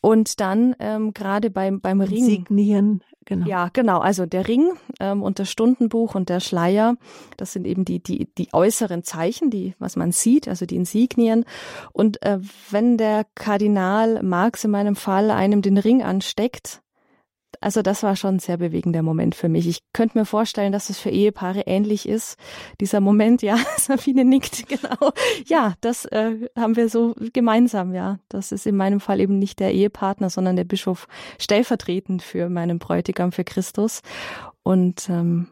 Und dann ähm, gerade beim beim Ring signieren Genau. Ja, genau. Also der Ring ähm, und das Stundenbuch und der Schleier, das sind eben die, die, die äußeren Zeichen, die, was man sieht, also die Insignien. Und äh, wenn der Kardinal Marx in meinem Fall einem den Ring ansteckt, also das war schon ein sehr bewegender Moment für mich. Ich könnte mir vorstellen, dass es für Ehepaare ähnlich ist. Dieser Moment, ja, Sabine nickt, genau. Ja, das äh, haben wir so gemeinsam, ja. Das ist in meinem Fall eben nicht der Ehepartner, sondern der Bischof stellvertretend für meinen Bräutigam, für Christus. Und ähm,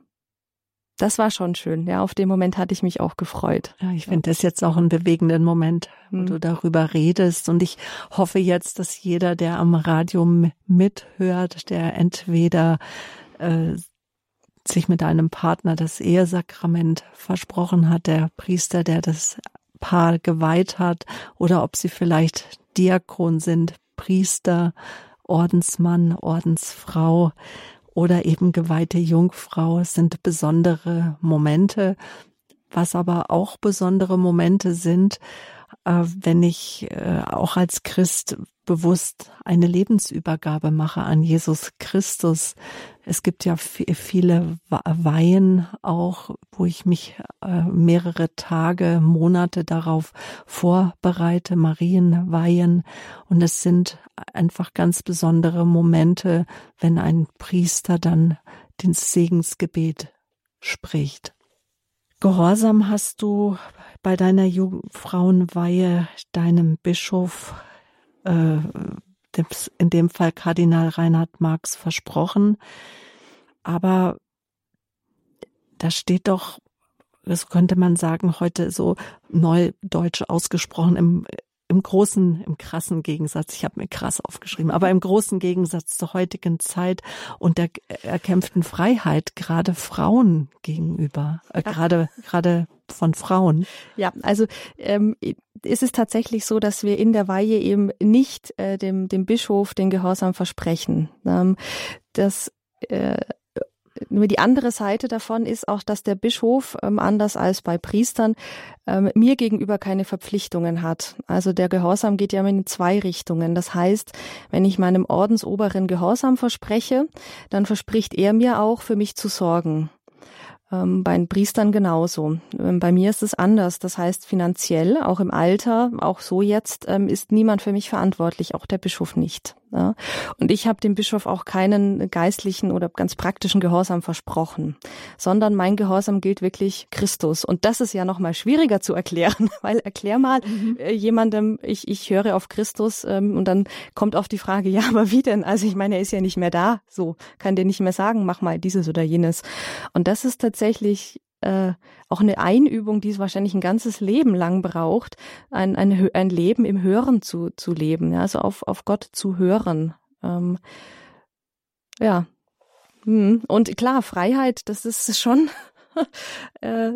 das war schon schön. Ja, auf den Moment hatte ich mich auch gefreut. Ja, ich finde das jetzt auch einen bewegenden Moment, wo mhm. du darüber redest. Und ich hoffe jetzt, dass jeder, der am Radio mithört, der entweder äh, sich mit einem Partner das Ehesakrament versprochen hat, der Priester, der das Paar geweiht hat, oder ob sie vielleicht Diakon sind, Priester, Ordensmann, Ordensfrau, oder eben geweihte Jungfrau sind besondere Momente. Was aber auch besondere Momente sind, äh, wenn ich äh, auch als Christ bewusst eine Lebensübergabe mache an Jesus Christus. Es gibt ja viele Weihen auch, wo ich mich äh, mehrere Tage, Monate darauf vorbereite, Marienweihen. Und es sind einfach ganz besondere Momente, wenn ein Priester dann den Segensgebet spricht. Gehorsam hast du bei deiner Jungfrauenweihe deinem Bischof äh, in dem Fall Kardinal Reinhard Marx versprochen. Aber da steht doch, das könnte man sagen, heute so neudeutsch ausgesprochen im, im großen, im krassen Gegensatz, ich habe mir krass aufgeschrieben, aber im großen Gegensatz zur heutigen Zeit und der erkämpften Freiheit, gerade Frauen gegenüber, äh, gerade, gerade von Frauen. Ja, also ähm, ist es tatsächlich so, dass wir in der Weihe eben nicht äh, dem, dem Bischof den Gehorsam versprechen. Ähm, das äh, nur die andere Seite davon ist auch, dass der Bischof, ähm, anders als bei Priestern, ähm, mir gegenüber keine Verpflichtungen hat. Also der Gehorsam geht ja in zwei Richtungen. Das heißt, wenn ich meinem Ordensoberen Gehorsam verspreche, dann verspricht er mir auch, für mich zu sorgen. Ähm, bei den Priestern genauso. Ähm, bei mir ist es anders. Das heißt, finanziell, auch im Alter, auch so jetzt, ähm, ist niemand für mich verantwortlich, auch der Bischof nicht. Ja. Und ich habe dem Bischof auch keinen geistlichen oder ganz praktischen Gehorsam versprochen, sondern mein Gehorsam gilt wirklich Christus. Und das ist ja noch mal schwieriger zu erklären, weil erklär mal mhm. äh, jemandem, ich, ich höre auf Christus ähm, und dann kommt oft die Frage, ja, aber wie denn? Also ich meine, er ist ja nicht mehr da, so kann dir nicht mehr sagen, mach mal dieses oder jenes. Und das ist tatsächlich äh, auch eine Einübung, die es wahrscheinlich ein ganzes Leben lang braucht, ein, ein, ein Leben im Hören zu, zu leben, ja, also auf, auf Gott zu hören. Ähm, ja. Hm. Und klar, Freiheit, das ist schon äh,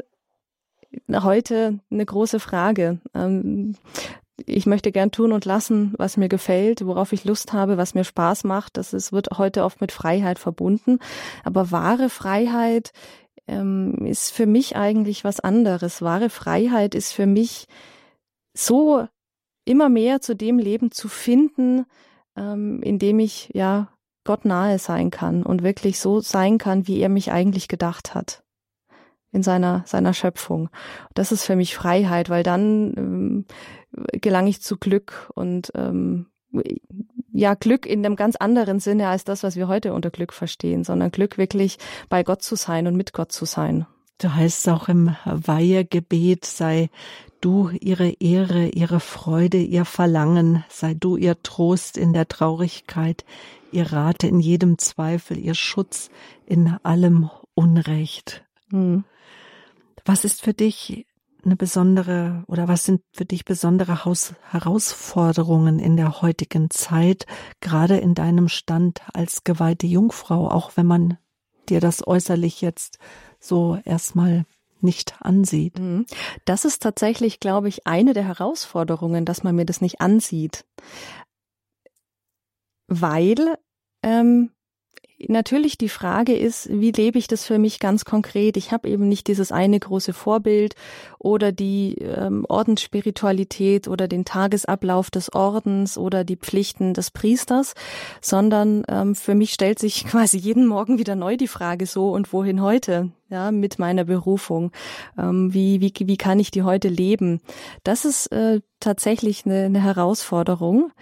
heute eine große Frage. Ähm, ich möchte gern tun und lassen, was mir gefällt, worauf ich Lust habe, was mir Spaß macht. Das ist, wird heute oft mit Freiheit verbunden. Aber wahre Freiheit ähm, ist für mich eigentlich was anderes. Wahre Freiheit ist für mich so immer mehr zu dem Leben zu finden, ähm, in dem ich ja Gott nahe sein kann und wirklich so sein kann, wie er mich eigentlich gedacht hat in seiner seiner Schöpfung. Das ist für mich Freiheit, weil dann ähm, gelange ich zu Glück und ähm, ja Glück in einem ganz anderen Sinne als das, was wir heute unter Glück verstehen, sondern Glück wirklich bei Gott zu sein und mit Gott zu sein. Du heißt auch im Weihegebet, sei du ihre Ehre, ihre Freude, ihr Verlangen, sei du ihr Trost in der Traurigkeit, ihr Rate in jedem Zweifel, ihr Schutz in allem Unrecht. Hm. Was ist für dich eine besondere oder was sind für dich besondere Haus Herausforderungen in der heutigen Zeit, gerade in deinem Stand als geweihte Jungfrau, auch wenn man dir das äußerlich jetzt so erstmal nicht ansieht? Mhm. Das ist tatsächlich, glaube ich, eine der Herausforderungen, dass man mir das nicht ansieht. Weil ähm, natürlich die Frage ist, wie lebe ich das für mich ganz konkret? Ich habe eben nicht dieses eine große Vorbild oder die ähm, Ordensspiritualität oder den Tagesablauf des Ordens oder die Pflichten des Priesters, sondern ähm, für mich stellt sich quasi jeden Morgen wieder neu die Frage so und wohin heute? Ja, mit meiner Berufung. Ähm, wie, wie, wie kann ich die heute leben? Das ist äh, tatsächlich eine, eine Herausforderung,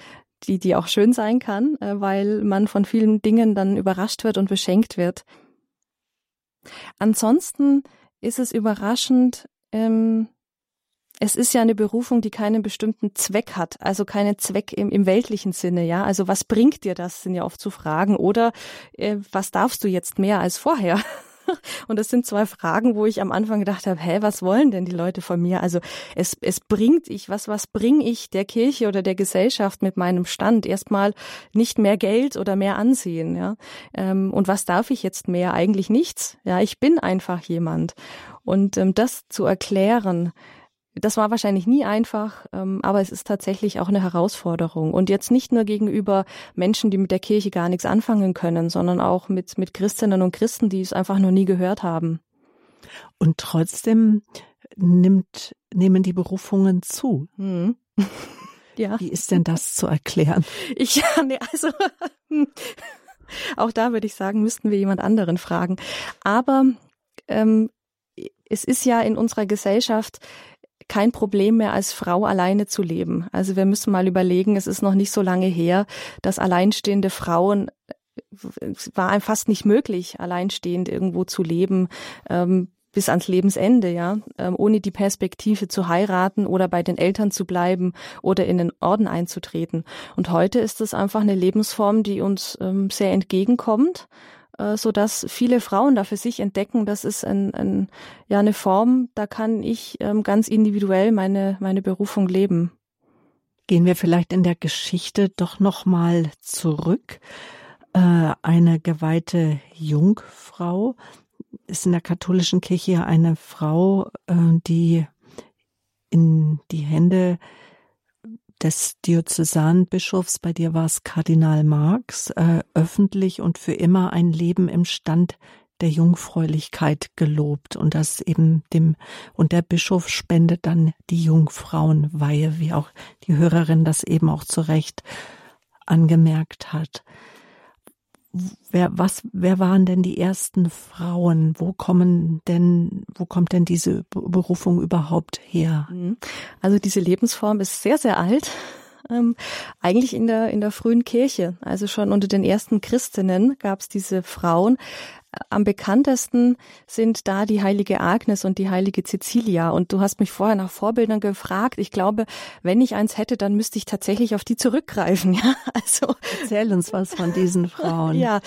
die, die auch schön sein kann, äh, weil man von vielen Dingen dann überrascht wird und beschenkt wird. Ansonsten ist es überraschend, ähm, es ist ja eine Berufung, die keinen bestimmten Zweck hat, also keinen Zweck im, im weltlichen Sinne, ja. Also was bringt dir das, sind ja oft zu fragen. Oder äh, was darfst du jetzt mehr als vorher? Und das sind zwei Fragen, wo ich am Anfang gedacht habe, hä, was wollen denn die Leute von mir? Also es, es bringt ich, was, was bringe ich der Kirche oder der Gesellschaft mit meinem Stand? Erstmal nicht mehr Geld oder mehr Ansehen, ja. Ähm, und was darf ich jetzt mehr? Eigentlich nichts. Ja, ich bin einfach jemand. Und ähm, das zu erklären, das war wahrscheinlich nie einfach, ähm, aber es ist tatsächlich auch eine Herausforderung. Und jetzt nicht nur gegenüber Menschen, die mit der Kirche gar nichts anfangen können, sondern auch mit, mit Christinnen und Christen, die es einfach noch nie gehört haben. Und trotzdem nimmt, nehmen die Berufungen zu. Mhm. Ja. Wie ist denn das zu erklären? Ich, ja, nee, also, auch da würde ich sagen, müssten wir jemand anderen fragen. Aber ähm, es ist ja in unserer Gesellschaft kein Problem mehr, als Frau alleine zu leben. Also wir müssen mal überlegen, es ist noch nicht so lange her, dass alleinstehende Frauen war fast nicht möglich, alleinstehend irgendwo zu leben. Ähm, bis ans Lebensende, ja, ähm, ohne die Perspektive zu heiraten oder bei den Eltern zu bleiben oder in den Orden einzutreten. Und heute ist es einfach eine Lebensform, die uns ähm, sehr entgegenkommt so dass viele Frauen da für sich entdecken, das ist ein, ein, ja eine Form, da kann ich ähm, ganz individuell meine meine Berufung leben. Gehen wir vielleicht in der Geschichte doch noch mal zurück. Äh, eine geweihte Jungfrau ist in der katholischen Kirche eine Frau, äh, die in die Hände des Diözesanbischofs, bei dir war es Kardinal Marx, äh, öffentlich und für immer ein Leben im Stand der Jungfräulichkeit gelobt. Und das eben dem und der Bischof spendet dann die Jungfrauenweihe, wie auch die Hörerin das eben auch zu Recht angemerkt hat wer, was, wer waren denn die ersten Frauen? Wo kommen denn, wo kommt denn diese Berufung überhaupt her? Mhm. Also diese Lebensform ist sehr, sehr alt. Ähm, eigentlich in der, in der frühen Kirche. Also schon unter den ersten Christinnen gab es diese Frauen. Am bekanntesten sind da die heilige Agnes und die heilige Cecilia. Und du hast mich vorher nach Vorbildern gefragt. Ich glaube, wenn ich eins hätte, dann müsste ich tatsächlich auf die zurückgreifen. Ja, also erzähl uns was von diesen Frauen. Ja,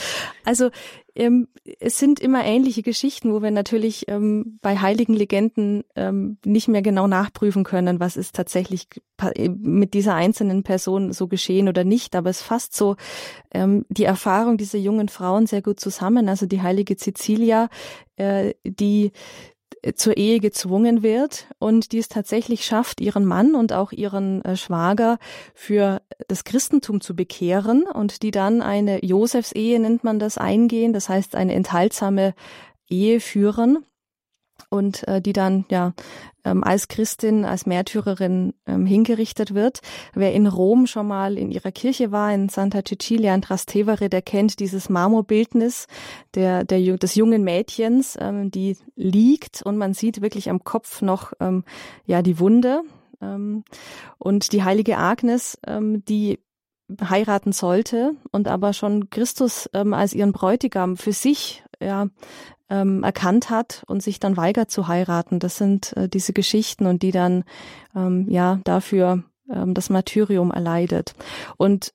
also ähm, es sind immer ähnliche Geschichten, wo wir natürlich ähm, bei heiligen Legenden ähm, nicht mehr genau nachprüfen können, was ist tatsächlich äh, mit dieser einzelnen Person so geschehen oder nicht. Aber es fasst so ähm, die Erfahrung dieser jungen Frauen sehr gut zusammen. Also die heilige Cecilia, äh, die zur Ehe gezwungen wird und die es tatsächlich schafft, ihren Mann und auch ihren äh, Schwager für das Christentum zu bekehren und die dann eine Josefsehe nennt man das eingehen, das heißt eine enthaltsame Ehe führen und äh, die dann ja ähm, als Christin, als Märtyrerin ähm, hingerichtet wird. Wer in Rom schon mal in ihrer Kirche war, in Santa Cecilia in Trastevere, der kennt dieses Marmorbildnis der, der, des jungen Mädchens, ähm, die liegt und man sieht wirklich am Kopf noch ähm, ja die Wunde. Ähm, und die heilige Agnes, ähm, die heiraten sollte und aber schon Christus ähm, als ihren Bräutigam für sich ja ähm, erkannt hat und sich dann weigert zu heiraten. Das sind äh, diese Geschichten und die dann ähm, ja dafür ähm, das Martyrium erleidet. Und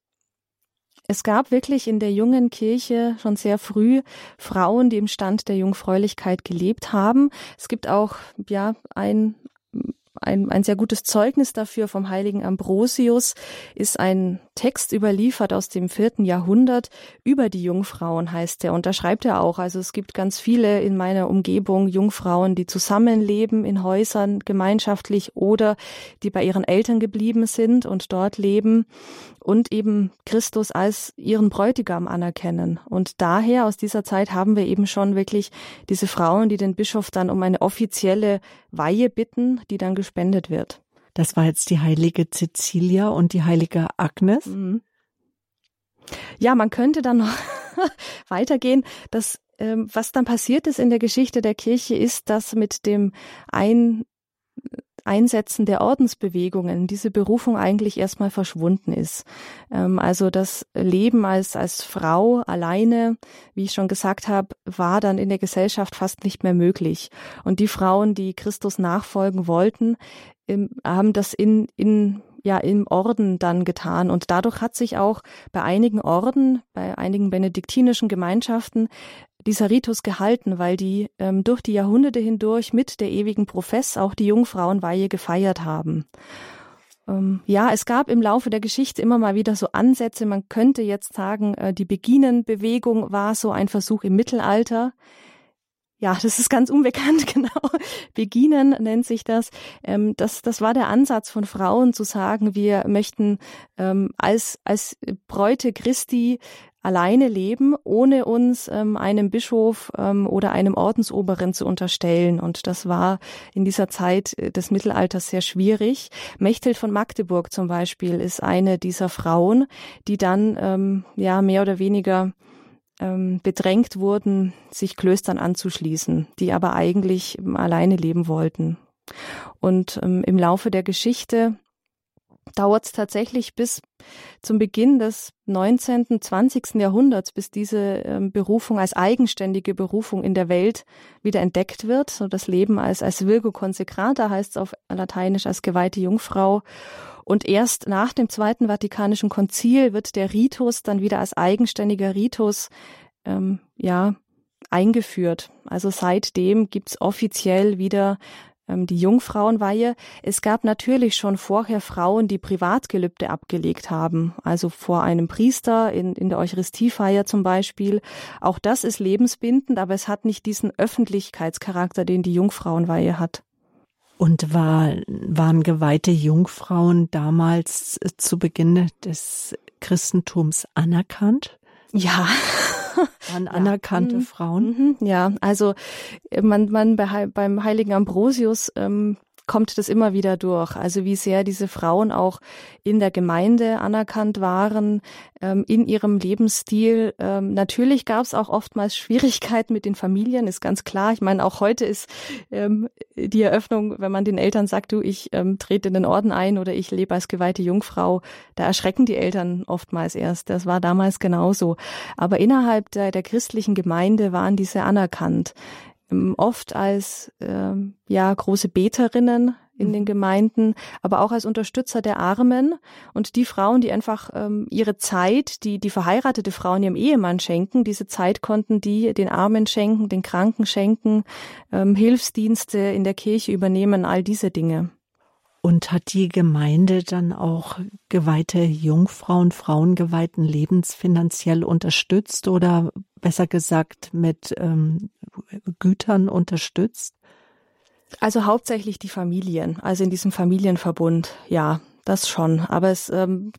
es gab wirklich in der jungen Kirche schon sehr früh Frauen, die im Stand der Jungfräulichkeit gelebt haben. Es gibt auch ja ein ein, ein sehr gutes Zeugnis dafür vom heiligen Ambrosius ist ein Text überliefert aus dem vierten Jahrhundert über die Jungfrauen, heißt er. Und da schreibt er auch, also es gibt ganz viele in meiner Umgebung Jungfrauen, die zusammenleben in Häusern gemeinschaftlich oder die bei ihren Eltern geblieben sind und dort leben und eben Christus als ihren Bräutigam anerkennen. Und daher aus dieser Zeit haben wir eben schon wirklich diese Frauen, die den Bischof dann um eine offizielle Weihe bitten, die dann gespendet wird. Das war jetzt die heilige Cecilia und die heilige Agnes. Mhm. Ja, man könnte dann noch weitergehen. Das, ähm, was dann passiert ist in der Geschichte der Kirche, ist, dass mit dem ein Einsetzen der Ordensbewegungen diese Berufung eigentlich erstmal verschwunden ist. Ähm, also das Leben als, als Frau alleine, wie ich schon gesagt habe, war dann in der Gesellschaft fast nicht mehr möglich. Und die Frauen, die Christus nachfolgen wollten, ähm, haben das in, in ja im Orden dann getan. Und dadurch hat sich auch bei einigen Orden, bei einigen benediktinischen Gemeinschaften dieser Ritus gehalten, weil die ähm, durch die Jahrhunderte hindurch mit der ewigen Profess auch die Jungfrauenweihe gefeiert haben. Ähm, ja, es gab im Laufe der Geschichte immer mal wieder so Ansätze. Man könnte jetzt sagen, äh, die Beginenbewegung war so ein Versuch im Mittelalter, ja, das ist ganz unbekannt, genau. Beginen nennt sich das. Ähm, das. Das war der Ansatz von Frauen zu sagen, wir möchten ähm, als, als Bräute Christi alleine leben, ohne uns ähm, einem Bischof ähm, oder einem Ordensoberen zu unterstellen. Und das war in dieser Zeit äh, des Mittelalters sehr schwierig. Mechthild von Magdeburg zum Beispiel ist eine dieser Frauen, die dann ähm, ja mehr oder weniger ähm, bedrängt wurden, sich Klöstern anzuschließen, die aber eigentlich alleine leben wollten. Und ähm, im Laufe der Geschichte dauert es tatsächlich bis zum Beginn des 19., 20. Jahrhunderts, bis diese ähm, Berufung als eigenständige Berufung in der Welt wieder entdeckt wird. So das Leben als, als Virgo consecrata heißt es auf Lateinisch als geweihte Jungfrau. Und erst nach dem Zweiten Vatikanischen Konzil wird der Ritus dann wieder als eigenständiger Ritus ähm, ja eingeführt. Also seitdem gibt's offiziell wieder die Jungfrauenweihe. Es gab natürlich schon vorher Frauen, die Privatgelübde abgelegt haben, also vor einem Priester in, in der Eucharistiefeier zum Beispiel. Auch das ist lebensbindend, aber es hat nicht diesen Öffentlichkeitscharakter, den die Jungfrauenweihe hat. Und war, waren geweihte Jungfrauen damals äh, zu Beginn des Christentums anerkannt? Ja. Waren anerkannte ja. Mhm. Frauen? Mhm. Ja, also äh, man, man beim heiligen Ambrosius ähm, kommt das immer wieder durch. Also wie sehr diese Frauen auch in der Gemeinde anerkannt waren, ähm, in ihrem Lebensstil. Ähm, natürlich gab es auch oftmals Schwierigkeiten mit den Familien, ist ganz klar. Ich meine, auch heute ist ähm, die Eröffnung, wenn man den Eltern sagt, du, ich ähm, trete in den Orden ein oder ich lebe als geweihte Jungfrau, da erschrecken die Eltern oftmals erst. Das war damals genauso. Aber innerhalb der, der christlichen Gemeinde waren diese anerkannt. Oft als äh, ja große Beterinnen in den mhm. Gemeinden, aber auch als Unterstützer der Armen und die Frauen, die einfach ähm, ihre Zeit, die die verheiratete Frauen ihrem Ehemann schenken, diese Zeit konnten die den Armen schenken, den Kranken schenken, ähm, Hilfsdienste in der Kirche übernehmen, all diese Dinge. Und hat die Gemeinde dann auch geweihte Jungfrauen, Frauen geweihten Lebens finanziell unterstützt oder besser gesagt mit ähm, Gütern unterstützt? Also hauptsächlich die Familien, also in diesem Familienverbund, ja, das schon. Aber es ähm,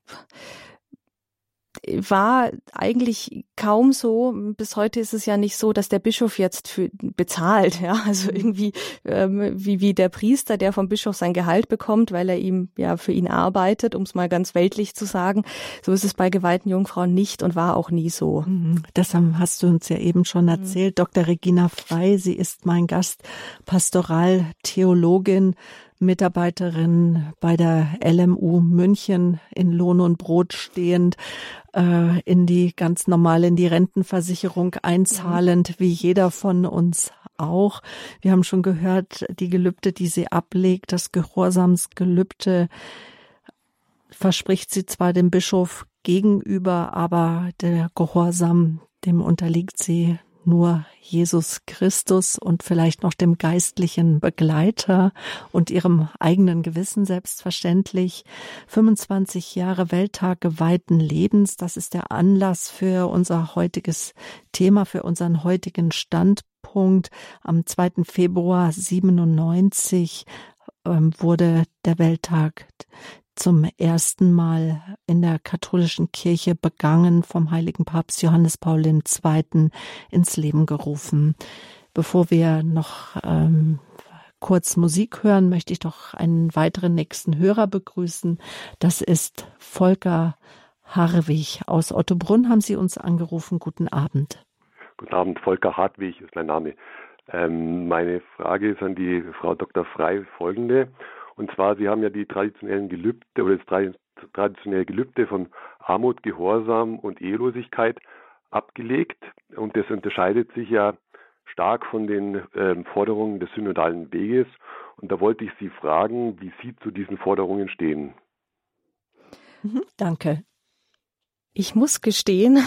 war eigentlich kaum so. Bis heute ist es ja nicht so, dass der Bischof jetzt für bezahlt, ja, also mhm. irgendwie ähm, wie wie der Priester, der vom Bischof sein Gehalt bekommt, weil er ihm ja für ihn arbeitet, um es mal ganz weltlich zu sagen. So ist es bei geweihten Jungfrauen nicht und war auch nie so. Mhm. Das hast du uns ja eben schon mhm. erzählt. Mhm. Dr. Regina Frei, sie ist mein Gast, Pastoraltheologin Mitarbeiterin bei der LMU München in Lohn und Brot stehend, äh, in die ganz normal in die Rentenversicherung einzahlend, wie jeder von uns auch. Wir haben schon gehört, die Gelübde, die sie ablegt, das Gehorsamsgelübde verspricht sie zwar dem Bischof gegenüber, aber der Gehorsam, dem unterliegt sie nur Jesus Christus und vielleicht noch dem geistlichen Begleiter und ihrem eigenen Gewissen selbstverständlich. 25 Jahre Welttag geweihten Lebens, das ist der Anlass für unser heutiges Thema, für unseren heutigen Standpunkt. Am 2. Februar 97 ähm, wurde der Welttag zum ersten Mal in der katholischen Kirche begangen, vom heiligen Papst Johannes Paul II. ins Leben gerufen. Bevor wir noch ähm, kurz Musik hören, möchte ich doch einen weiteren nächsten Hörer begrüßen. Das ist Volker Harwig aus Ottobrunn haben Sie uns angerufen. Guten Abend. Guten Abend, Volker Hartwig ist mein Name. Ähm, meine Frage ist an die Frau Dr. Frei folgende. Und zwar, Sie haben ja die traditionellen Gelübde oder das traditionelle Gelübde von Armut, Gehorsam und Ehelosigkeit abgelegt. Und das unterscheidet sich ja stark von den ähm, Forderungen des synodalen Weges. Und da wollte ich Sie fragen, wie Sie zu diesen Forderungen stehen. Mhm, danke. Ich muss gestehen,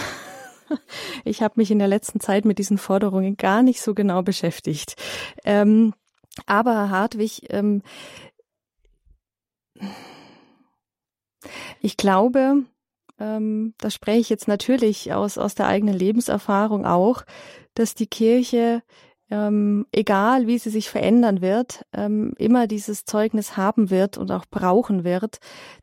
ich habe mich in der letzten Zeit mit diesen Forderungen gar nicht so genau beschäftigt. Ähm, aber Hartwig, ähm, ich glaube, ähm, da spreche ich jetzt natürlich aus, aus der eigenen Lebenserfahrung auch, dass die Kirche ähm, egal wie sie sich verändern wird, ähm, immer dieses Zeugnis haben wird und auch brauchen wird,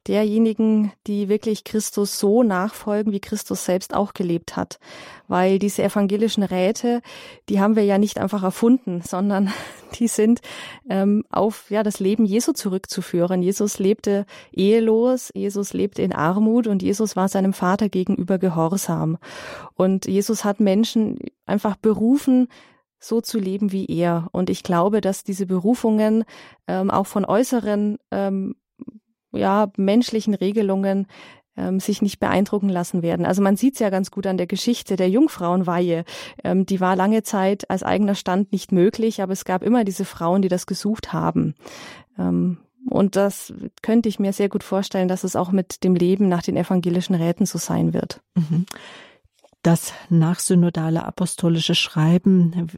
derjenigen, die wirklich Christus so nachfolgen, wie Christus selbst auch gelebt hat. Weil diese evangelischen Räte, die haben wir ja nicht einfach erfunden, sondern die sind ähm, auf ja das Leben Jesu zurückzuführen. Jesus lebte ehelos, Jesus lebte in Armut und Jesus war seinem Vater gegenüber gehorsam. Und Jesus hat Menschen einfach berufen, so zu leben wie er. Und ich glaube, dass diese Berufungen ähm, auch von äußeren, ähm, ja, menschlichen Regelungen ähm, sich nicht beeindrucken lassen werden. Also man sieht es ja ganz gut an der Geschichte der Jungfrauenweihe. Ähm, die war lange Zeit als eigener Stand nicht möglich, aber es gab immer diese Frauen, die das gesucht haben. Ähm, und das könnte ich mir sehr gut vorstellen, dass es auch mit dem Leben nach den evangelischen Räten so sein wird. Mhm. Das nachsynodale apostolische Schreiben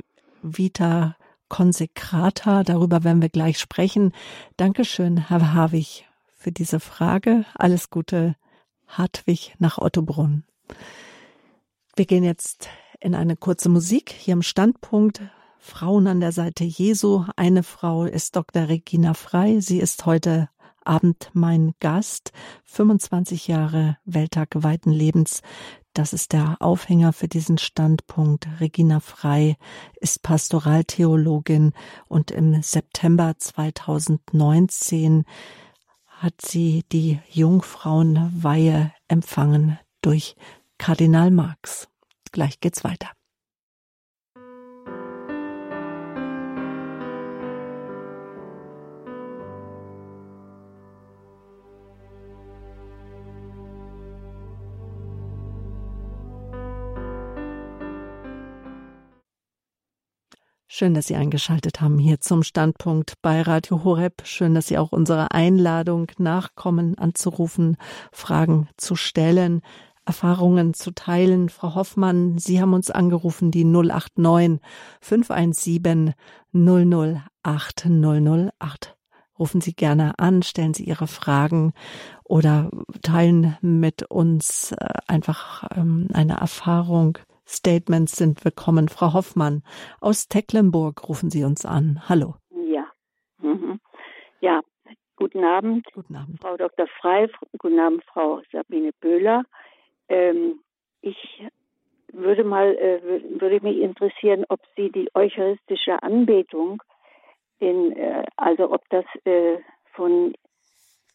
Vita Consecrata. Darüber werden wir gleich sprechen. Dankeschön, Herr Havig, für diese Frage. Alles Gute, Hartwig nach Ottobrunn. Wir gehen jetzt in eine kurze Musik hier im Standpunkt. Frauen an der Seite Jesu. Eine Frau ist Dr. Regina Frei. Sie ist heute Abend mein Gast. 25 Jahre Welttag geweihten Lebens. Das ist der Aufhänger für diesen Standpunkt. Regina Frei ist Pastoraltheologin und im September 2019 hat sie die Jungfrauenweihe empfangen durch Kardinal Marx. Gleich geht's weiter. Schön, dass Sie eingeschaltet haben hier zum Standpunkt bei Radio Horeb. Schön, dass Sie auch unserer Einladung nachkommen, anzurufen, Fragen zu stellen, Erfahrungen zu teilen. Frau Hoffmann, Sie haben uns angerufen, die 089 517 008 008. Rufen Sie gerne an, stellen Sie Ihre Fragen oder teilen mit uns äh, einfach ähm, eine Erfahrung Statements sind willkommen. Frau Hoffmann aus Tecklenburg rufen Sie uns an. Hallo. Ja. Mhm. Ja, guten Abend. Guten Abend. Frau Dr. Frei, guten Abend, Frau Sabine Böhler. Ähm, ich würde mal, äh, würde mich interessieren, ob Sie die eucharistische Anbetung, in, äh, also ob das äh, von,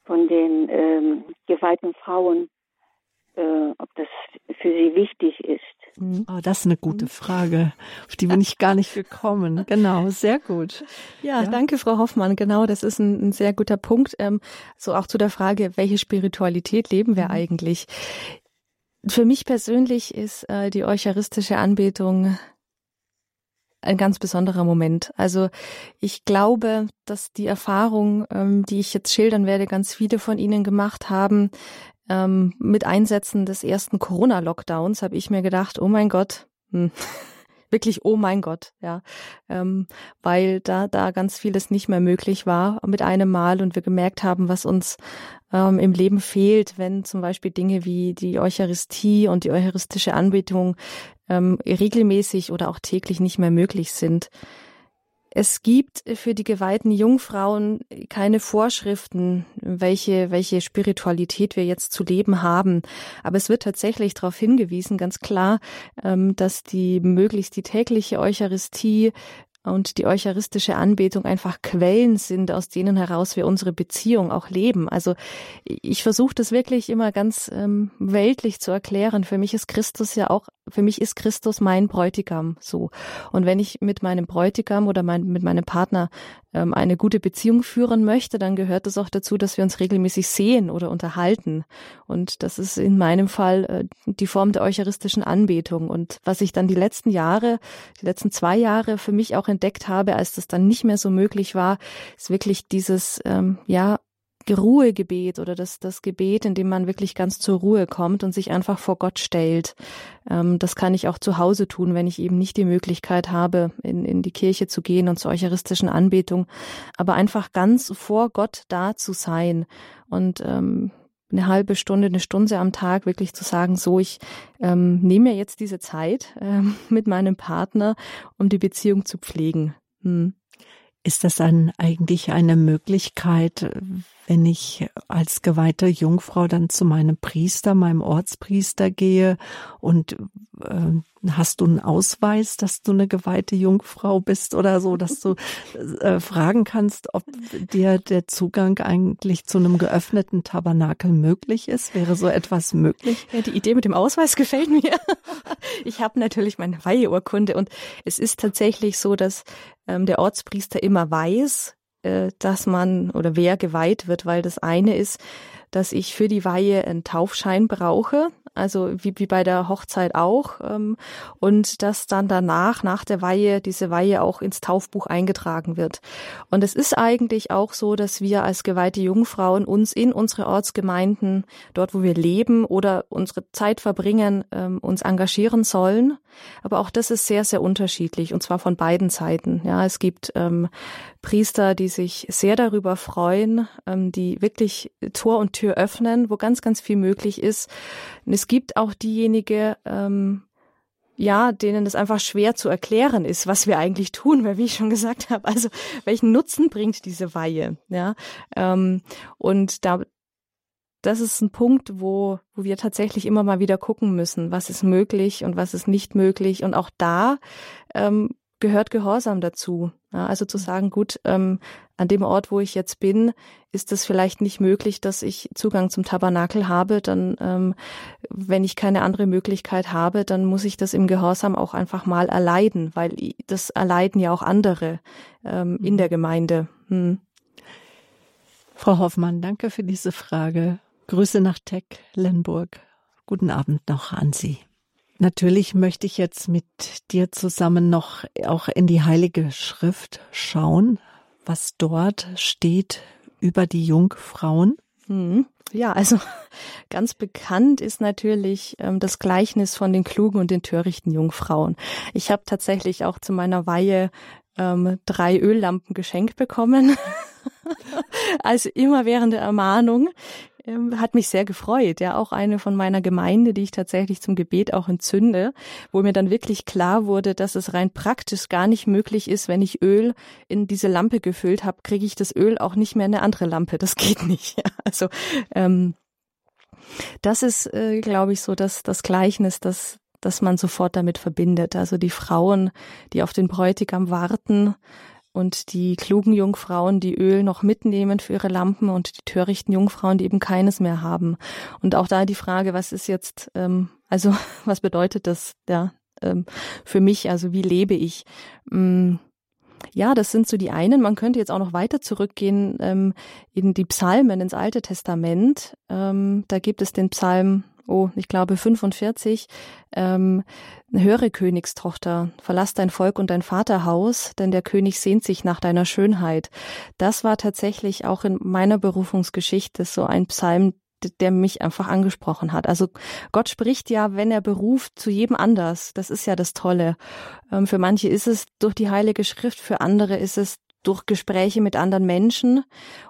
von den ähm, geweihten Frauen äh, ob das für sie wichtig ist. Oh, das ist eine gute Frage. Auf die bin ich gar nicht gekommen. Genau, sehr gut. Ja, ja. danke, Frau Hoffmann. Genau, das ist ein, ein sehr guter Punkt. Ähm, so auch zu der Frage, welche Spiritualität leben wir mhm. eigentlich? Für mich persönlich ist äh, die eucharistische Anbetung ein ganz besonderer Moment. Also ich glaube, dass die Erfahrung, ähm, die ich jetzt schildern werde, ganz viele von Ihnen gemacht haben, ähm, mit Einsetzen des ersten Corona-Lockdowns habe ich mir gedacht, oh mein Gott, hm, wirklich oh mein Gott, ja, ähm, weil da da ganz vieles nicht mehr möglich war mit einem Mal und wir gemerkt haben, was uns ähm, im Leben fehlt, wenn zum Beispiel Dinge wie die Eucharistie und die eucharistische Anbetung ähm, regelmäßig oder auch täglich nicht mehr möglich sind. Es gibt für die geweihten Jungfrauen keine Vorschriften, welche, welche Spiritualität wir jetzt zu leben haben. Aber es wird tatsächlich darauf hingewiesen, ganz klar, ähm, dass die möglichst die tägliche Eucharistie und die eucharistische Anbetung einfach Quellen sind, aus denen heraus wir unsere Beziehung auch leben. Also ich versuche das wirklich immer ganz ähm, weltlich zu erklären. Für mich ist Christus ja auch, für mich ist Christus mein Bräutigam so. Und wenn ich mit meinem Bräutigam oder mein, mit meinem Partner ähm, eine gute Beziehung führen möchte, dann gehört es auch dazu, dass wir uns regelmäßig sehen oder unterhalten. Und das ist in meinem Fall äh, die Form der eucharistischen Anbetung. Und was ich dann die letzten Jahre, die letzten zwei Jahre für mich auch entdeckt habe, als das dann nicht mehr so möglich war, ist wirklich dieses, ähm, ja, Ruhegebet oder das, das Gebet, in dem man wirklich ganz zur Ruhe kommt und sich einfach vor Gott stellt. Ähm, das kann ich auch zu Hause tun, wenn ich eben nicht die Möglichkeit habe, in, in die Kirche zu gehen und zur eucharistischen Anbetung, aber einfach ganz vor Gott da zu sein. Und ähm, eine halbe Stunde, eine Stunde am Tag wirklich zu sagen, so ich ähm, nehme mir jetzt diese Zeit ähm, mit meinem Partner, um die Beziehung zu pflegen. Hm. Ist das dann eigentlich eine Möglichkeit, wenn ich als geweihte Jungfrau dann zu meinem Priester, meinem Ortspriester gehe und äh, hast du einen Ausweis, dass du eine geweihte Jungfrau bist oder so, dass du äh, fragen kannst, ob dir der Zugang eigentlich zu einem geöffneten Tabernakel möglich ist? Wäre so etwas möglich? Ja, die Idee mit dem Ausweis gefällt mir. Ich habe natürlich meine Weiheurkunde und es ist tatsächlich so, dass ähm, der Ortspriester immer weiß, dass man oder wer geweiht wird, weil das eine ist, dass ich für die Weihe einen Taufschein brauche, also wie, wie bei der Hochzeit auch, ähm, und dass dann danach, nach der Weihe, diese Weihe auch ins Taufbuch eingetragen wird. Und es ist eigentlich auch so, dass wir als geweihte Jungfrauen uns in unsere Ortsgemeinden, dort wo wir leben oder unsere Zeit verbringen, ähm, uns engagieren sollen. Aber auch das ist sehr, sehr unterschiedlich, und zwar von beiden Seiten. Ja, es gibt ähm, Priester, die sich sehr darüber freuen, ähm, die wirklich Tor und Tür öffnen, wo ganz, ganz viel möglich ist. Und es gibt auch diejenige, ähm, ja, denen es einfach schwer zu erklären ist, was wir eigentlich tun, weil wie ich schon gesagt habe, also welchen Nutzen bringt diese Weihe, ja, ähm, und da das ist ein Punkt, wo, wo wir tatsächlich immer mal wieder gucken müssen, was ist möglich und was ist nicht möglich. Und auch da ähm, gehört Gehorsam dazu. Ja, also zu sagen, gut, ähm, an dem Ort, wo ich jetzt bin, ist es vielleicht nicht möglich, dass ich Zugang zum Tabernakel habe. Dann, ähm, wenn ich keine andere Möglichkeit habe, dann muss ich das im Gehorsam auch einfach mal erleiden, weil das erleiden ja auch andere ähm, in der Gemeinde. Hm. Frau Hoffmann, danke für diese Frage. Grüße nach Tecklenburg. Guten Abend noch an Sie. Natürlich möchte ich jetzt mit dir zusammen noch auch in die Heilige Schrift schauen, was dort steht über die Jungfrauen. Hm. Ja, also ganz bekannt ist natürlich ähm, das Gleichnis von den klugen und den törichten Jungfrauen. Ich habe tatsächlich auch zu meiner Weihe ähm, drei Öllampen geschenkt bekommen. also immer während der Ermahnung hat mich sehr gefreut. Ja, auch eine von meiner Gemeinde, die ich tatsächlich zum Gebet auch entzünde, wo mir dann wirklich klar wurde, dass es rein praktisch gar nicht möglich ist, wenn ich Öl in diese Lampe gefüllt habe, kriege ich das Öl auch nicht mehr in eine andere Lampe. Das geht nicht. Ja, also ähm, das ist, äh, glaube ich, so dass das Gleichnis, das dass man sofort damit verbindet. Also die Frauen, die auf den Bräutigam warten, und die klugen Jungfrauen, die Öl noch mitnehmen für ihre Lampen und die törichten Jungfrauen, die eben keines mehr haben. Und auch da die Frage, was ist jetzt, ähm, also was bedeutet das ja, ähm, für mich, also wie lebe ich? Ähm, ja, das sind so die einen. Man könnte jetzt auch noch weiter zurückgehen ähm, in die Psalmen, ins Alte Testament. Ähm, da gibt es den Psalm oh, ich glaube 45, ähm, höre Königstochter, verlass dein Volk und dein Vaterhaus, denn der König sehnt sich nach deiner Schönheit. Das war tatsächlich auch in meiner Berufungsgeschichte so ein Psalm, der mich einfach angesprochen hat. Also Gott spricht ja, wenn er beruft, zu jedem anders. Das ist ja das Tolle. Ähm, für manche ist es durch die Heilige Schrift, für andere ist es durch Gespräche mit anderen Menschen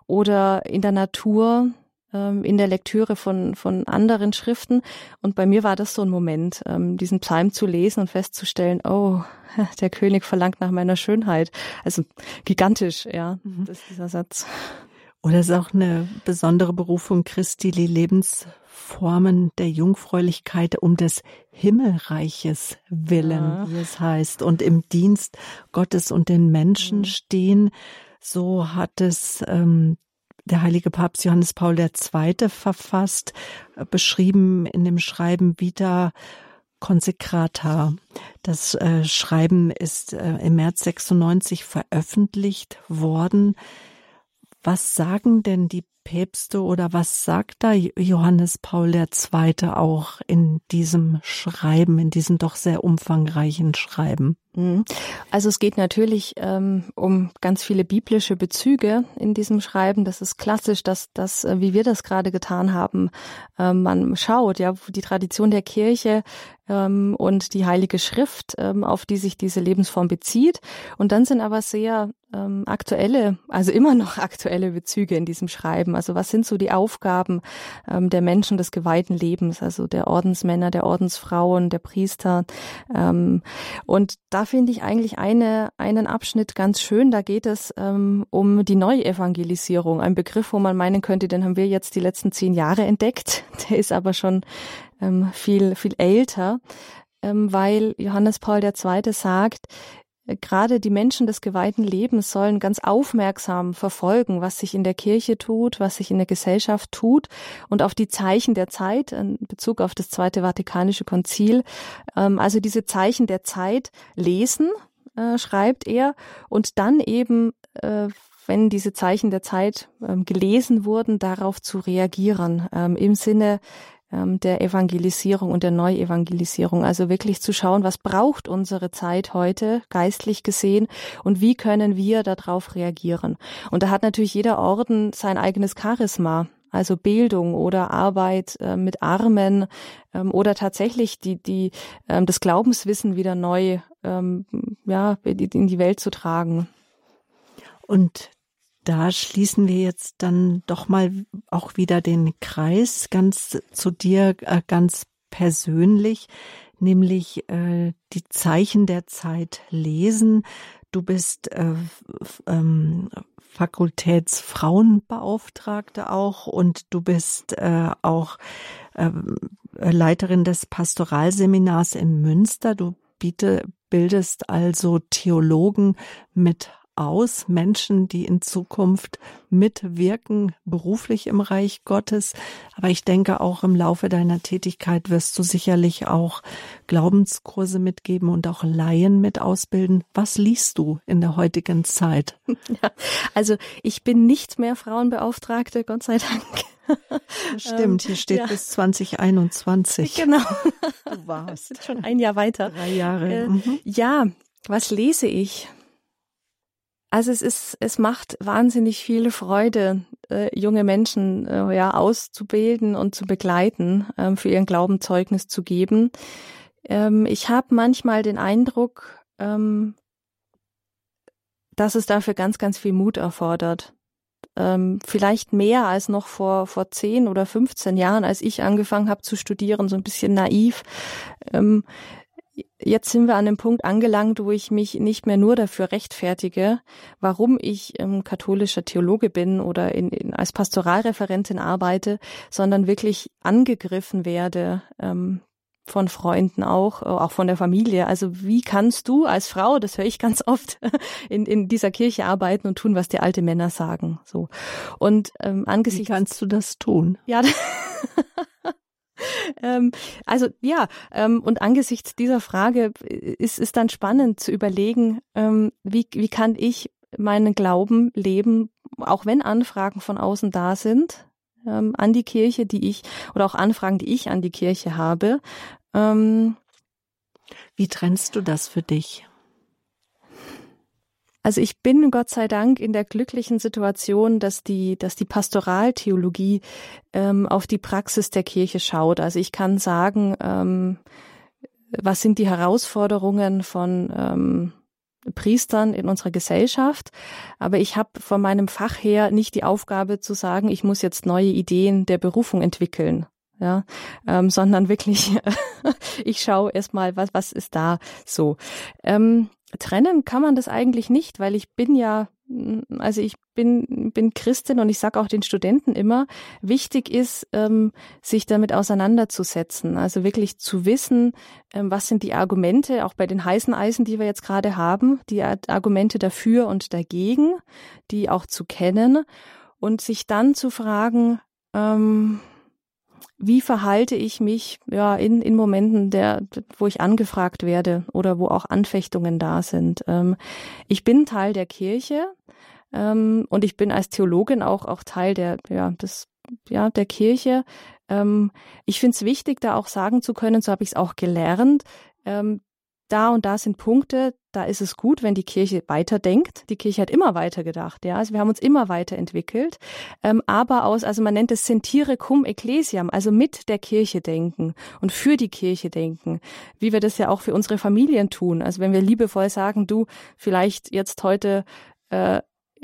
oder in der Natur, in der Lektüre von, von anderen Schriften. Und bei mir war das so ein Moment, ähm, diesen Psalm zu lesen und festzustellen, oh, der König verlangt nach meiner Schönheit. Also gigantisch, ja, mhm. das ist dieser Satz. Oder ist auch eine besondere Berufung Christi, die Lebensformen der Jungfräulichkeit um des Himmelreiches willen, ja. wie es heißt, und im Dienst Gottes und den Menschen mhm. stehen. So hat es ähm, der heilige Papst Johannes Paul II. verfasst, äh, beschrieben in dem Schreiben Vita Consecrata. Das äh, Schreiben ist äh, im März 96 veröffentlicht worden. Was sagen denn die Päpste oder was sagt da Johannes Paul II. auch in diesem Schreiben, in diesem doch sehr umfangreichen Schreiben? Mhm. Also es geht natürlich ähm, um ganz viele biblische Bezüge in diesem Schreiben. Das ist klassisch, dass das, äh, wie wir das gerade getan haben, äh, man schaut, ja, die Tradition der Kirche ähm, und die Heilige Schrift, ähm, auf die sich diese Lebensform bezieht. Und dann sind aber sehr ähm, aktuelle, also immer noch aktuelle Bezüge in diesem Schreiben. Also was sind so die Aufgaben ähm, der Menschen des geweihten Lebens, also der Ordensmänner, der Ordensfrauen, der Priester. Ähm, und da finde ich eigentlich eine, einen Abschnitt ganz schön. Da geht es ähm, um die Neuevangelisierung, ein Begriff, wo man meinen könnte, den haben wir jetzt die letzten zehn Jahre entdeckt. Der ist aber schon ähm, viel, viel älter, ähm, weil Johannes Paul II. sagt, gerade die Menschen des geweihten Lebens sollen ganz aufmerksam verfolgen, was sich in der Kirche tut, was sich in der Gesellschaft tut und auf die Zeichen der Zeit in Bezug auf das Zweite Vatikanische Konzil, ähm, also diese Zeichen der Zeit lesen, äh, schreibt er, und dann eben äh, wenn diese Zeichen der Zeit ähm, gelesen wurden, darauf zu reagieren, ähm, im Sinne der Evangelisierung und der Neuevangelisierung. Also wirklich zu schauen, was braucht unsere Zeit heute geistlich gesehen und wie können wir darauf reagieren. Und da hat natürlich jeder Orden sein eigenes Charisma. Also Bildung oder Arbeit äh, mit Armen ähm, oder tatsächlich die, die, ähm, das Glaubenswissen wieder neu ähm, ja, in die Welt zu tragen. Und da schließen wir jetzt dann doch mal auch wieder den Kreis ganz zu dir äh, ganz persönlich, nämlich äh, die Zeichen der Zeit lesen. Du bist äh, ähm, Fakultätsfrauenbeauftragte auch und du bist äh, auch äh, Leiterin des Pastoralseminars in Münster. Du biete, bildest also Theologen mit aus, Menschen, die in Zukunft mitwirken, beruflich im Reich Gottes. Aber ich denke, auch im Laufe deiner Tätigkeit wirst du sicherlich auch Glaubenskurse mitgeben und auch Laien mit ausbilden. Was liest du in der heutigen Zeit? Ja, also ich bin nicht mehr Frauenbeauftragte, Gott sei Dank. Stimmt, hier steht ja. bis 2021. Genau. Du warst. Schon ein Jahr weiter. Drei Jahre. Äh, mhm. Ja, was lese ich? Also es ist, es macht wahnsinnig viel Freude, äh, junge Menschen äh, ja auszubilden und zu begleiten, ähm, für ihren Glauben Zeugnis zu geben. Ähm, ich habe manchmal den Eindruck, ähm, dass es dafür ganz, ganz viel Mut erfordert. Ähm, vielleicht mehr als noch vor vor zehn oder 15 Jahren, als ich angefangen habe zu studieren, so ein bisschen naiv. Ähm, jetzt sind wir an dem Punkt angelangt, wo ich mich nicht mehr nur dafür rechtfertige, warum ich ähm, katholischer Theologe bin oder in, in, als Pastoralreferentin arbeite, sondern wirklich angegriffen werde ähm, von Freunden auch, äh, auch von der Familie. Also wie kannst du als Frau, das höre ich ganz oft, in, in dieser Kirche arbeiten und tun, was die alte Männer sagen. So und ähm, angesichts. Wie kannst du das tun? Ja. ähm, also ja, ähm, und angesichts dieser Frage ist es dann spannend zu überlegen, ähm, wie, wie kann ich meinen Glauben leben, auch wenn Anfragen von außen da sind, ähm, an die Kirche, die ich, oder auch Anfragen, die ich an die Kirche habe. Ähm, wie trennst du das für dich? Also ich bin Gott sei Dank in der glücklichen Situation, dass die, dass die Pastoraltheologie ähm, auf die Praxis der Kirche schaut. Also ich kann sagen, ähm, was sind die Herausforderungen von ähm, Priestern in unserer Gesellschaft. Aber ich habe von meinem Fach her nicht die Aufgabe zu sagen, ich muss jetzt neue Ideen der Berufung entwickeln. Ja, ähm, sondern wirklich, ich schaue erstmal, was, was ist da so. Ähm, trennen kann man das eigentlich nicht, weil ich bin ja, also ich bin, bin Christin und ich sage auch den Studenten immer, wichtig ist, ähm, sich damit auseinanderzusetzen. Also wirklich zu wissen, ähm, was sind die Argumente, auch bei den heißen Eisen, die wir jetzt gerade haben, die Argumente dafür und dagegen, die auch zu kennen und sich dann zu fragen, ähm, wie verhalte ich mich ja in, in Momenten, der, wo ich angefragt werde oder wo auch Anfechtungen da sind. Ähm, ich bin Teil der Kirche ähm, und ich bin als Theologin auch auch Teil der ja des ja der Kirche. Ähm, ich finde es wichtig, da auch sagen zu können, so habe ich es auch gelernt. Da und da sind Punkte, da ist es gut, wenn die Kirche weiterdenkt. Die Kirche hat immer weitergedacht, ja. Also wir haben uns immer weiterentwickelt. Ähm, aber aus, also man nennt es sentire cum ecclesiam, also mit der Kirche denken und für die Kirche denken. Wie wir das ja auch für unsere Familien tun. Also wenn wir liebevoll sagen, du, vielleicht jetzt heute äh,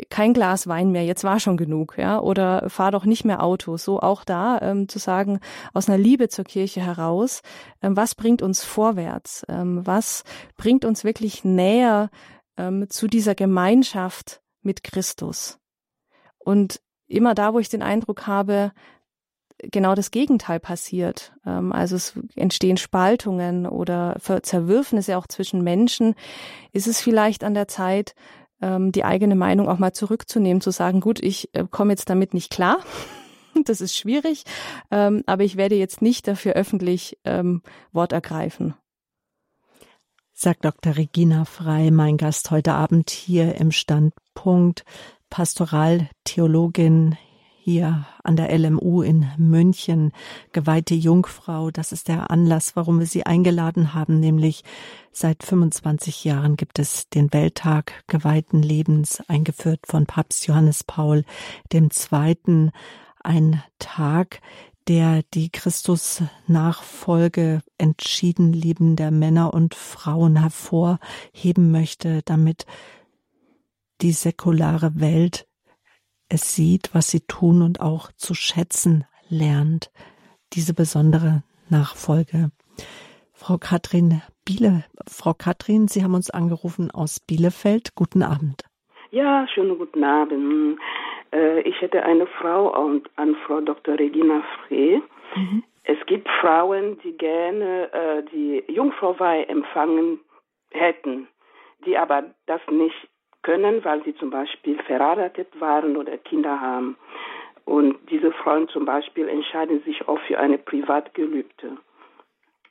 kein Glas Wein mehr, jetzt war schon genug, ja, oder fahr doch nicht mehr Auto. So auch da ähm, zu sagen, aus einer Liebe zur Kirche heraus, ähm, was bringt uns vorwärts, ähm, was bringt uns wirklich näher ähm, zu dieser Gemeinschaft mit Christus. Und immer da, wo ich den Eindruck habe, genau das Gegenteil passiert. Ähm, also es entstehen Spaltungen oder Zerwürfnisse auch zwischen Menschen, ist es vielleicht an der Zeit, ähm, die eigene Meinung auch mal zurückzunehmen, zu sagen, gut, ich äh, komme jetzt damit nicht klar. das ist schwierig, ähm, aber ich werde jetzt nicht dafür öffentlich ähm, Wort ergreifen. Sagt Dr. Regina Frei, mein Gast heute Abend hier im Standpunkt, Pastoraltheologin hier an der LMU in München, geweihte Jungfrau. Das ist der Anlass, warum wir Sie eingeladen haben, nämlich seit 25 Jahren gibt es den Welttag geweihten Lebens, eingeführt von Papst Johannes Paul II. Ein Tag, der die Christus-Nachfolge entschieden liebender Männer und Frauen hervorheben möchte, damit die säkulare Welt es sieht, was sie tun und auch zu schätzen lernt, diese besondere Nachfolge. Frau Katrin Biele, Frau Katrin, Sie haben uns angerufen aus Bielefeld. Guten Abend. Ja, schönen guten Abend. Äh, ich hätte eine Frau an Frau Dr. Regina Frey. Mhm. Es gibt Frauen, die gerne äh, die Jungfrauweihe empfangen hätten, die aber das nicht können, weil sie zum Beispiel verheiratet waren oder Kinder haben. Und diese Frauen zum Beispiel entscheiden sich auch für eine Privatgelübde.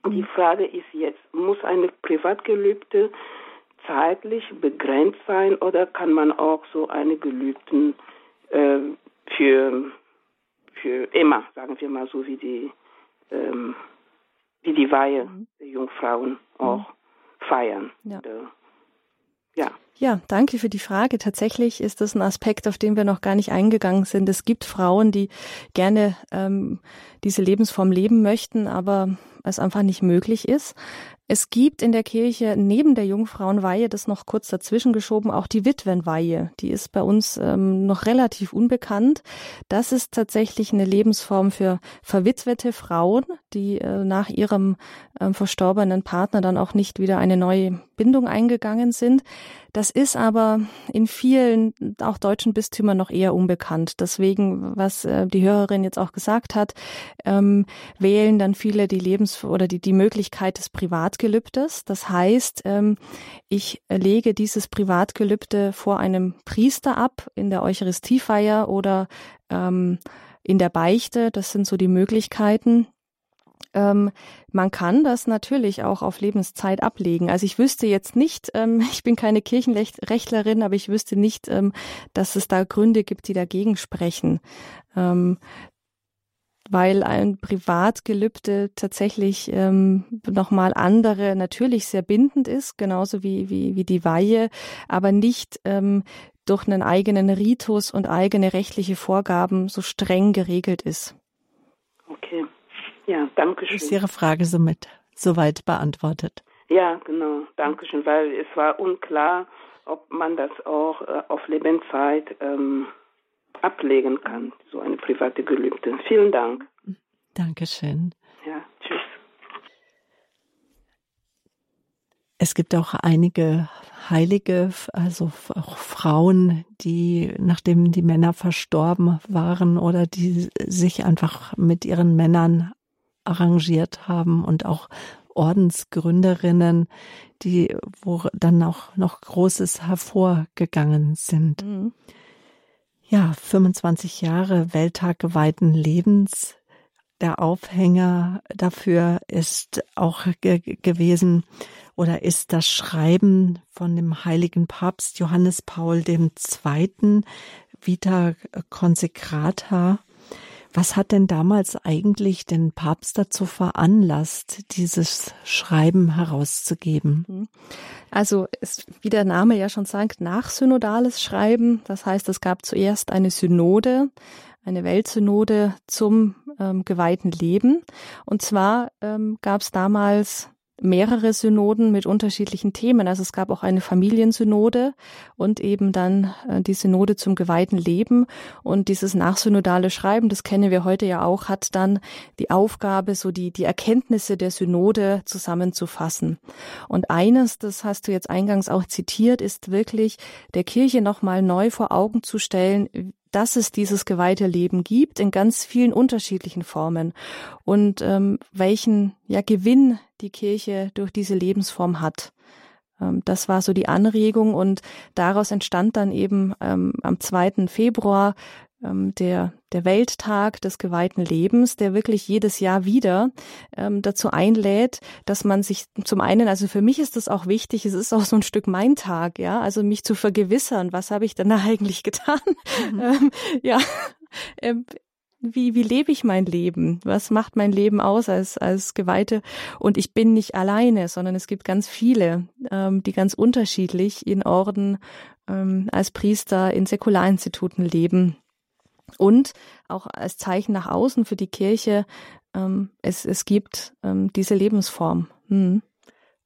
Die. Frage ist jetzt, muss eine Privatgelübde zeitlich begrenzt sein oder kann man auch so eine Gelübden äh, für, für immer, sagen wir mal so wie die, ähm, wie die Weihe mhm. der Jungfrauen auch mhm. feiern? Ja. Oder, ja. Ja, danke für die Frage. Tatsächlich ist das ein Aspekt, auf den wir noch gar nicht eingegangen sind. Es gibt Frauen, die gerne ähm, diese Lebensform leben möchten, aber es einfach nicht möglich ist. Es gibt in der Kirche neben der Jungfrauenweihe, das noch kurz dazwischen geschoben, auch die Witwenweihe. Die ist bei uns ähm, noch relativ unbekannt. Das ist tatsächlich eine Lebensform für verwitwete Frauen, die äh, nach ihrem äh, verstorbenen Partner dann auch nicht wieder eine neue Bindung eingegangen sind. Das ist aber in vielen, auch deutschen Bistümern noch eher unbekannt. Deswegen, was äh, die Hörerin jetzt auch gesagt hat, ähm, wählen dann viele die Lebens- oder die, die Möglichkeit des Privatgelübdes. Das heißt, ähm, ich lege dieses Privatgelübde vor einem Priester ab in der Eucharistiefeier oder ähm, in der Beichte. Das sind so die Möglichkeiten. Ähm, man kann das natürlich auch auf Lebenszeit ablegen. Also ich wüsste jetzt nicht, ähm, ich bin keine Kirchenrechtlerin, aber ich wüsste nicht, ähm, dass es da Gründe gibt, die dagegen sprechen. Ähm, weil ein Privatgelübde tatsächlich ähm, nochmal andere, natürlich sehr bindend ist, genauso wie, wie, wie die Weihe, aber nicht ähm, durch einen eigenen Ritus und eigene rechtliche Vorgaben so streng geregelt ist. Ja, danke schön. Ist Ihre Frage somit soweit beantwortet? Ja, genau. Danke schön, weil es war unklar, ob man das auch äh, auf Lebenszeit ähm, ablegen kann, so eine private Gelübde. Vielen Dank. Dankeschön. Ja, tschüss. Es gibt auch einige Heilige, also auch Frauen, die, nachdem die Männer verstorben waren oder die sich einfach mit ihren Männern arrangiert haben und auch Ordensgründerinnen, die, wo dann auch noch Großes hervorgegangen sind. Mhm. Ja, 25 Jahre Welttag geweihten Lebens. Der Aufhänger dafür ist auch ge gewesen oder ist das Schreiben von dem heiligen Papst Johannes Paul II. Vita Consecrata Was hat denn damals eigentlich den Papst dazu veranlasst, dieses Schreiben herauszugeben? Mhm. Also ist, wie der Name ja schon sagt, nachsynodales Schreiben. Das heißt, es gab zuerst eine Synode, eine Weltsynode zum ähm, geweihten Leben. Und zwar ähm, gab es damals mehrere Synoden mit unterschiedlichen Themen. Also es gab auch eine Familiensynode und eben dann äh, die Synode zum geweihten Leben. Und dieses nachsynodale Schreiben, das kennen wir heute ja auch, hat dann die Aufgabe, so die, die Erkenntnisse der Synode zusammenzufassen. Und eines, das hast du jetzt eingangs auch zitiert, ist wirklich der Kirche nochmal neu vor Augen zu stellen, dass es dieses geweihte Leben gibt in ganz vielen unterschiedlichen Formen und ähm, welchen ja Gewinn die Kirche durch diese Lebensform hat. Ähm, das war so die Anregung und daraus entstand dann eben ähm, am 2. Februar ähm, der, der Welttag des geweihten Lebens, der wirklich jedes Jahr wieder ähm, dazu einlädt, dass man sich zum einen, also für mich ist das auch wichtig, es ist auch so ein Stück mein Tag, ja, also mich zu vergewissern, was habe ich denn da eigentlich getan? Mhm. Ähm, ja, ähm, wie, wie lebe ich mein Leben? Was macht mein Leben aus als, als Geweihte? Und ich bin nicht alleine, sondern es gibt ganz viele, ähm, die ganz unterschiedlich in Orden ähm, als Priester in Säkularinstituten leben. Und auch als Zeichen nach außen für die Kirche, ähm, es, es gibt ähm, diese Lebensform. Hm.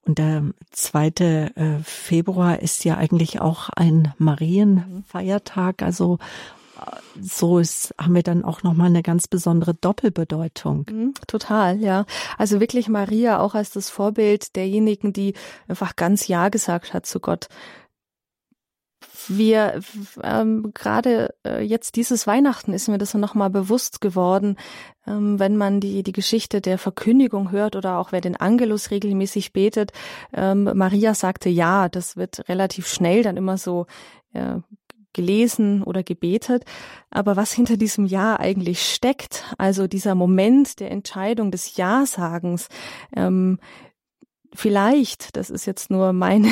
Und der zweite äh, Februar ist ja eigentlich auch ein Marienfeiertag. Also äh, so ist, haben wir dann auch nochmal eine ganz besondere Doppelbedeutung. Mhm, total, ja. Also wirklich Maria auch als das Vorbild derjenigen, die einfach ganz Ja gesagt hat zu Gott wir ähm, gerade äh, jetzt dieses Weihnachten ist mir das nochmal bewusst geworden, ähm, wenn man die, die Geschichte der Verkündigung hört oder auch wer den Angelus regelmäßig betet. Ähm, Maria sagte ja, das wird relativ schnell dann immer so äh, gelesen oder gebetet. Aber was hinter diesem Ja eigentlich steckt, also dieser Moment der Entscheidung des Ja-Sagens, ähm, vielleicht, das ist jetzt nur meine,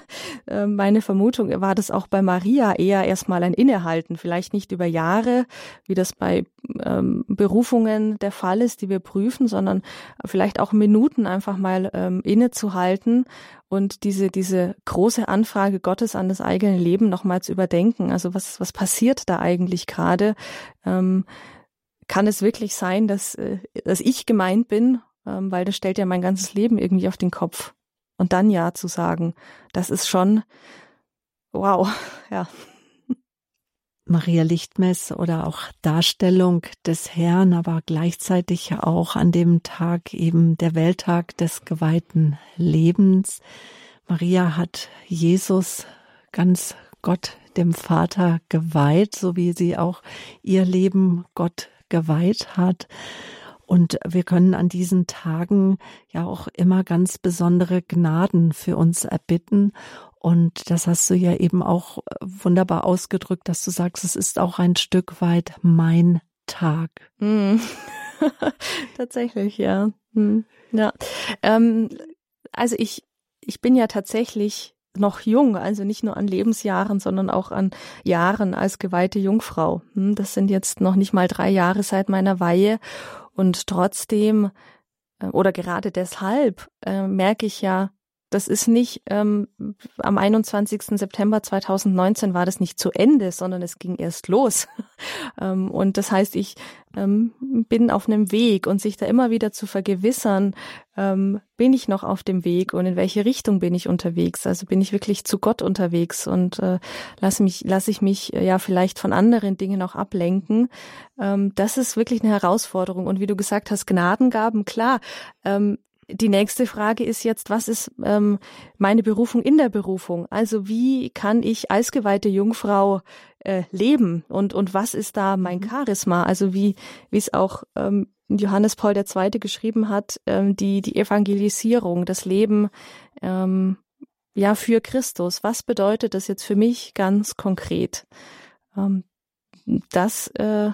äh, meine Vermutung, war das auch bei Maria eher erstmal ein Innehalten, vielleicht nicht über Jahre, wie das bei ähm, Berufungen der Fall ist, die wir prüfen, sondern vielleicht auch Minuten einfach mal ähm, innezuhalten und diese, diese große Anfrage Gottes an das eigene Leben nochmal zu überdenken. Also was, was passiert da eigentlich gerade? Ähm, kann es wirklich sein, dass, äh, dass ich gemeint bin ähm, weil das stellt ja mein ganzes Leben irgendwie auf den Kopf. Und dann Ja zu sagen, das ist schon wow, ja. Maria Lichtmess oder auch Darstellung des Herrn, aber gleichzeitig auch an dem Tag eben der Welttag des geweihten Lebens. Maria hat Jesus ganz Gott dem Vater geweiht, so wie sie auch ihr Leben Gott geweiht hat. Und wir können an diesen Tagen ja auch immer ganz besondere Gnaden für uns erbitten. Und das hast du ja eben auch äh, wunderbar ausgedrückt, dass du sagst, es ist auch ein Stück weit mein Tag. Mm. tatsächlich, ja. Mm. Ja. Ähm, also ich, ich bin ja tatsächlich noch jung, also nicht nur an Lebensjahren, sondern auch an Jahren als geweihte Jungfrau. Hm, das sind jetzt noch nicht mal drei Jahre seit meiner Weihe. Und trotzdem äh, oder gerade deshalb äh, merke ich ja, das ist nicht ähm, am 21. September 2019 war das nicht zu Ende, sondern es ging erst los. ähm, und das heißt, ich ähm, bin auf einem Weg und sich da immer wieder zu vergewissern, ähm, bin ich noch auf dem Weg und in welche Richtung bin ich unterwegs? Also bin ich wirklich zu Gott unterwegs und äh, lasse mich, lasse ich mich äh, ja vielleicht von anderen Dingen auch ablenken. Ähm, das ist wirklich eine Herausforderung. Und wie du gesagt hast, Gnadengaben, klar. Ähm, die nächste Frage ist jetzt, was ist ähm, meine Berufung in der Berufung? Also wie kann ich als geweihte Jungfrau äh, leben und und was ist da mein mhm. Charisma? Also wie wie es auch ähm, Johannes Paul II. geschrieben hat, ähm, die die Evangelisierung, das Leben ähm, ja für Christus. Was bedeutet das jetzt für mich ganz konkret? Ähm, das äh,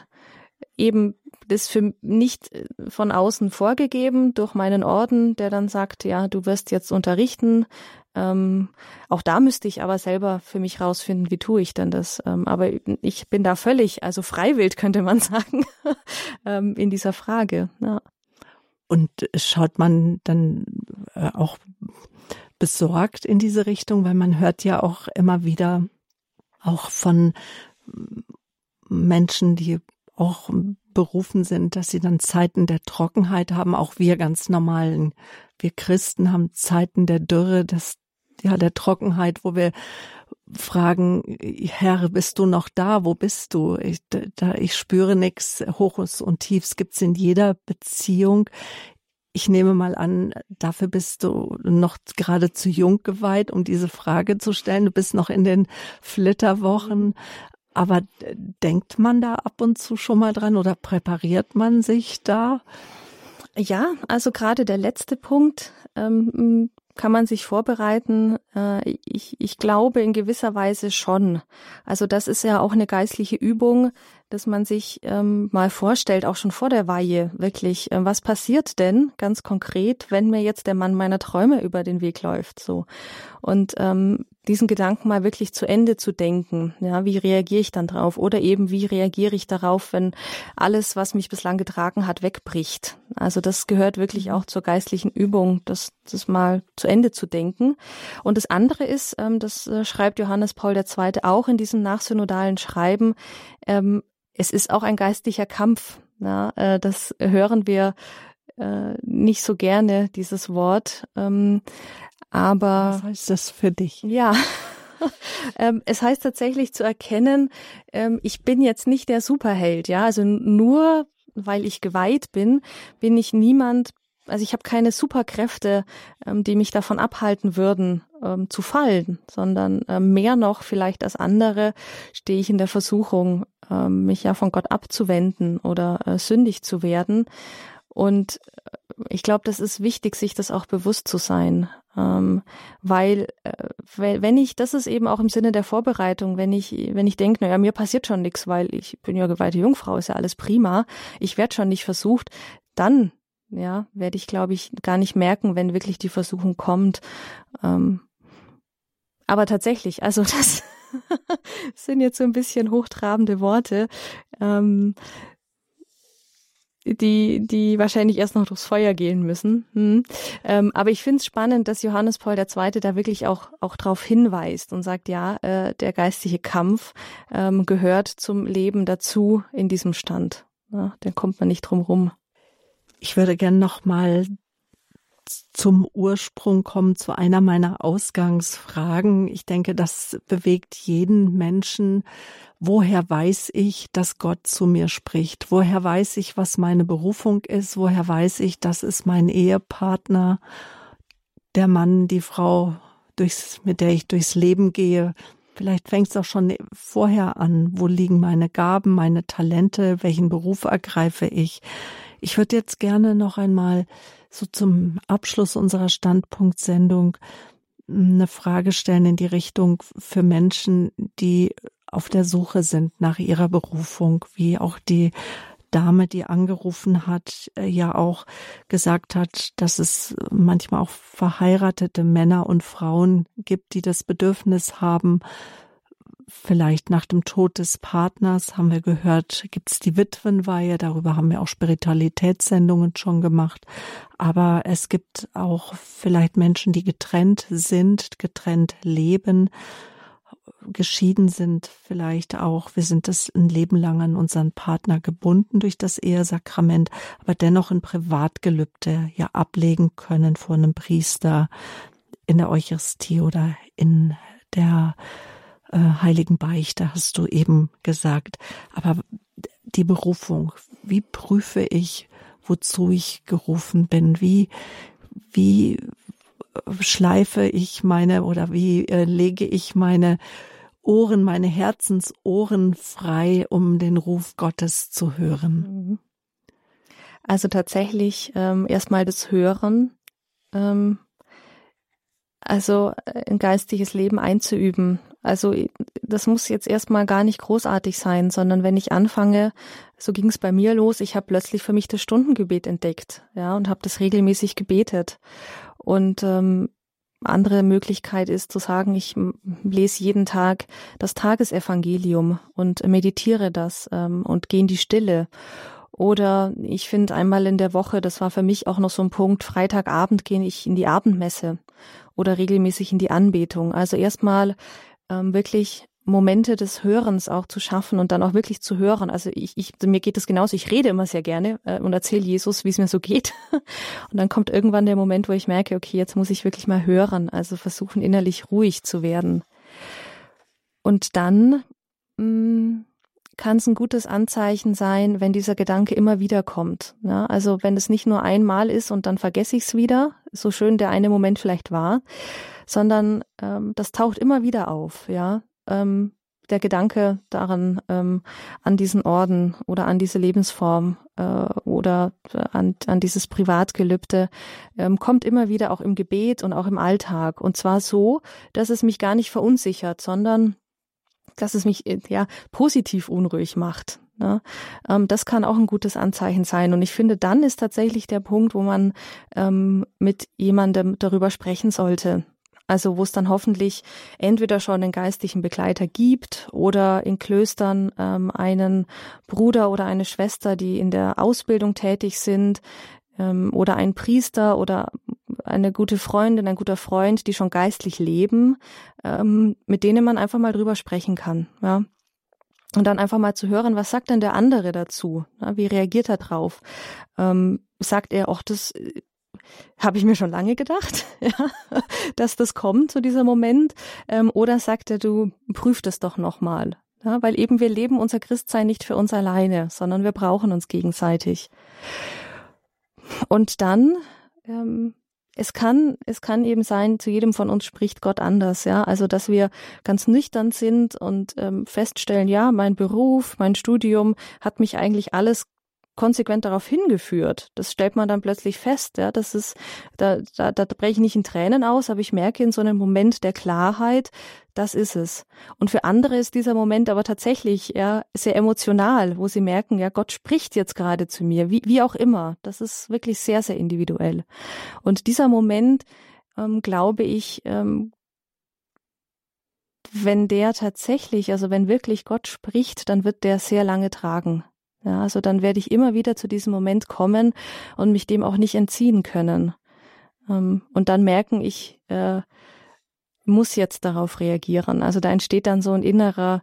eben das für nicht äh, von außen vorgegeben durch meinen Orden, der dann sagt, ja, du wirst jetzt unterrichten. Ähm, auch da müsste ich aber selber für mich rausfinden, wie tue ich denn das. Ähm, aber ich bin da völlig, also freiwillig könnte man sagen, ähm, in dieser Frage. Ja. Und schaut man dann äh, auch besorgt in diese Richtung, weil man hört ja auch immer wieder auch von Menschen, die auch berufen sind, dass sie dann Zeiten der Trockenheit haben. Auch wir ganz normalen, wir Christen haben Zeiten der Dürre, des, ja, der Trockenheit, wo wir fragen, Herr, bist du noch da? Wo bist du? Ich, da, ich spüre nichts. Hoches und Tiefs gibt's in jeder Beziehung. Ich nehme mal an, dafür bist du noch gerade zu jung geweiht, um diese Frage zu stellen. Du bist noch in den Flitterwochen. Aber denkt man da ab und zu schon mal dran oder präpariert man sich da? Ja, also gerade der letzte Punkt, ähm, kann man sich vorbereiten? Äh, ich, ich glaube in gewisser Weise schon. Also das ist ja auch eine geistliche Übung, dass man sich ähm, mal vorstellt, auch schon vor der Weihe, wirklich, äh, was passiert denn ganz konkret, wenn mir jetzt der Mann meiner Träume über den Weg läuft, so. Und ähm, diesen Gedanken mal wirklich zu Ende zu denken. Ja, wie reagiere ich dann drauf? Oder eben, wie reagiere ich darauf, wenn alles, was mich bislang getragen hat, wegbricht? Also das gehört wirklich mhm. auch zur geistlichen Übung, das, das mal zu Ende zu denken. Und das andere ist, ähm, das äh, schreibt Johannes Paul II. auch in diesem nachsynodalen Schreiben, ähm, es ist auch ein geistlicher Kampf. Ja, äh, das hören wir äh, nicht so gerne, dieses Wort. Ähm, aber was heißt das für dich? Ja. ähm, es heißt tatsächlich zu erkennen, ähm, ich bin jetzt nicht der Superheld, ja. Also nur weil ich geweiht bin, bin ich niemand, also ich habe keine Superkräfte, ähm, die mich davon abhalten würden, ähm, zu fallen, sondern ähm, mehr noch vielleicht als andere stehe ich in der Versuchung, mich ja von Gott abzuwenden oder äh, sündig zu werden. Und äh, ich glaube, das ist wichtig, sich das auch bewusst zu sein. Ähm, weil, äh, wenn ich, das ist eben auch im Sinne der Vorbereitung, wenn ich, wenn ich denke, naja, mir passiert schon nichts, weil ich bin ja geweihte Jungfrau, ist ja alles prima, ich werde schon nicht versucht, dann, ja, werde ich, glaube ich, gar nicht merken, wenn wirklich die Versuchung kommt. Ähm, aber tatsächlich, also das sind jetzt so ein bisschen hochtrabende Worte. Ähm, die, die wahrscheinlich erst noch durchs Feuer gehen müssen. Hm. Ähm, aber ich finde es spannend, dass Johannes Paul II. da wirklich auch, auch darauf hinweist und sagt, ja, äh, der geistige Kampf ähm, gehört zum Leben dazu in diesem Stand. Ja, den kommt man nicht drum rum. Ich würde gern noch mal zum Ursprung kommen, zu einer meiner Ausgangsfragen. Ich denke, das bewegt jeden Menschen. Woher weiß ich, dass Gott zu mir spricht? Woher weiß ich, was meine Berufung ist? Woher weiß ich, das ist mein Ehepartner, der Mann, die Frau, durchs, mit der ich durchs Leben gehe? Vielleicht fängt es auch schon vorher an. Wo liegen meine Gaben, meine Talente? Welchen Beruf ergreife ich? Ich würde jetzt gerne noch einmal so zum Abschluss unserer Standpunktsendung eine Frage stellen in die Richtung für Menschen, die auf der Suche sind nach ihrer Berufung, wie auch die Dame, die angerufen hat, äh, ja auch gesagt hat, dass es manchmal auch verheiratete Männer und Frauen gibt, die das Bedürfnis haben, vielleicht nach dem Tod des Partners, haben wir gehört, gibt es die Witwenweihe, darüber haben wir auch Spiritualitätssendungen schon gemacht. Aber es gibt auch vielleicht Menschen, die getrennt sind, getrennt leben, geschieden sind, vielleicht auch. Wir sind das ein Leben lang an unseren Partner gebunden durch das Ehesakrament, aber dennoch ein Privatgelübde ja ablegen können vor einem Priester in der Eucharistie oder in der äh, heiligen Beichte, hast du eben gesagt. Aber die Berufung, wie prüfe ich, wozu ich gerufen bin? Wie, wie schleife ich meine oder wie äh, lege ich meine Ohren, meine Herzensohren frei, um den Ruf Gottes zu hören? Mhm. Also tatsächlich ähm, erstmal das Hören, ähm, also äh, ein geistiges Leben einzuüben. Also das muss jetzt erstmal gar nicht großartig sein, sondern wenn ich anfange, so ging es bei mir los, ich habe plötzlich für mich das Stundengebet entdeckt, ja, und habe das regelmäßig gebetet. Und ähm, andere Möglichkeit ist zu sagen, ich lese jeden Tag das Tagesevangelium und meditiere das ähm, und gehe in die Stille. Oder ich finde einmal in der Woche, das war für mich auch noch so ein Punkt, Freitagabend gehe ich in die Abendmesse oder regelmäßig in die Anbetung. Also erstmal ähm, wirklich Momente des Hörens auch zu schaffen und dann auch wirklich zu hören. Also ich, ich mir geht es genauso. Ich rede immer sehr gerne äh, und erzähle Jesus, wie es mir so geht. Und dann kommt irgendwann der Moment, wo ich merke, okay, jetzt muss ich wirklich mal hören. Also versuchen innerlich ruhig zu werden. Und dann mh, mm, kann es ein gutes Anzeichen sein, wenn dieser Gedanke immer wieder kommt. Ja, also wenn es nicht nur einmal ist und dann vergesse ich es wieder, so schön der eine Moment vielleicht war, sondern ähm, das taucht immer wieder auf. Ja, ähm, der Gedanke daran, ähm, an diesen Orden oder an diese Lebensform äh, oder an, an dieses Privatgelübde, ähm, kommt immer wieder auch im Gebet und auch im Alltag. Und zwar so, dass es mich gar nicht verunsichert, sondern dass es mich äh, ja positiv unruhig macht. Ne? Ähm, das kann auch ein gutes Anzeichen sein. Und ich finde, dann ist tatsächlich der Punkt, wo man ähm, mit jemandem darüber sprechen sollte. Also wo es dann hoffentlich entweder schon einen geistlichen Begleiter gibt oder in Klöstern ähm, einen Bruder oder eine Schwester, die in der Ausbildung tätig sind, ähm, oder ein Priester oder eine gute Freundin, ein guter Freund, die schon geistlich leben, ähm, mit denen man einfach mal drüber sprechen kann. Ja. Und dann einfach mal zu hören, was sagt denn der andere dazu? Ja, wie reagiert er drauf? Ähm, sagt er, auch das äh, habe ich mir schon lange gedacht, ja, dass das kommt, so dieser Moment. Ähm, oder sagt er, du prüf das doch nochmal. Ja, weil eben wir leben unser Christsein nicht für uns alleine, sondern wir brauchen uns gegenseitig. Und dann, ähm, es kann, es kann eben sein, zu jedem von uns spricht Gott anders, ja. Also, dass wir ganz nüchtern sind und ähm, feststellen, ja, mein Beruf, mein Studium hat mich eigentlich alles konsequent darauf hingeführt. Das stellt man dann plötzlich fest, ja, das ist, da, da, da breche ich nicht in Tränen aus, aber ich merke in so einem Moment der Klarheit, das ist es. Und für andere ist dieser Moment aber tatsächlich ja sehr emotional, wo sie merken, ja, Gott spricht jetzt gerade zu mir, wie, wie auch immer. Das ist wirklich sehr, sehr individuell. Und dieser Moment, ähm, glaube ich, ähm, wenn der tatsächlich, also wenn wirklich Gott spricht, dann wird der sehr lange tragen. Ja, also dann werde ich immer wieder zu diesem Moment kommen und mich dem auch nicht entziehen können. Ähm, und dann merken, ich äh, muss jetzt darauf reagieren. Also da entsteht dann so ein innerer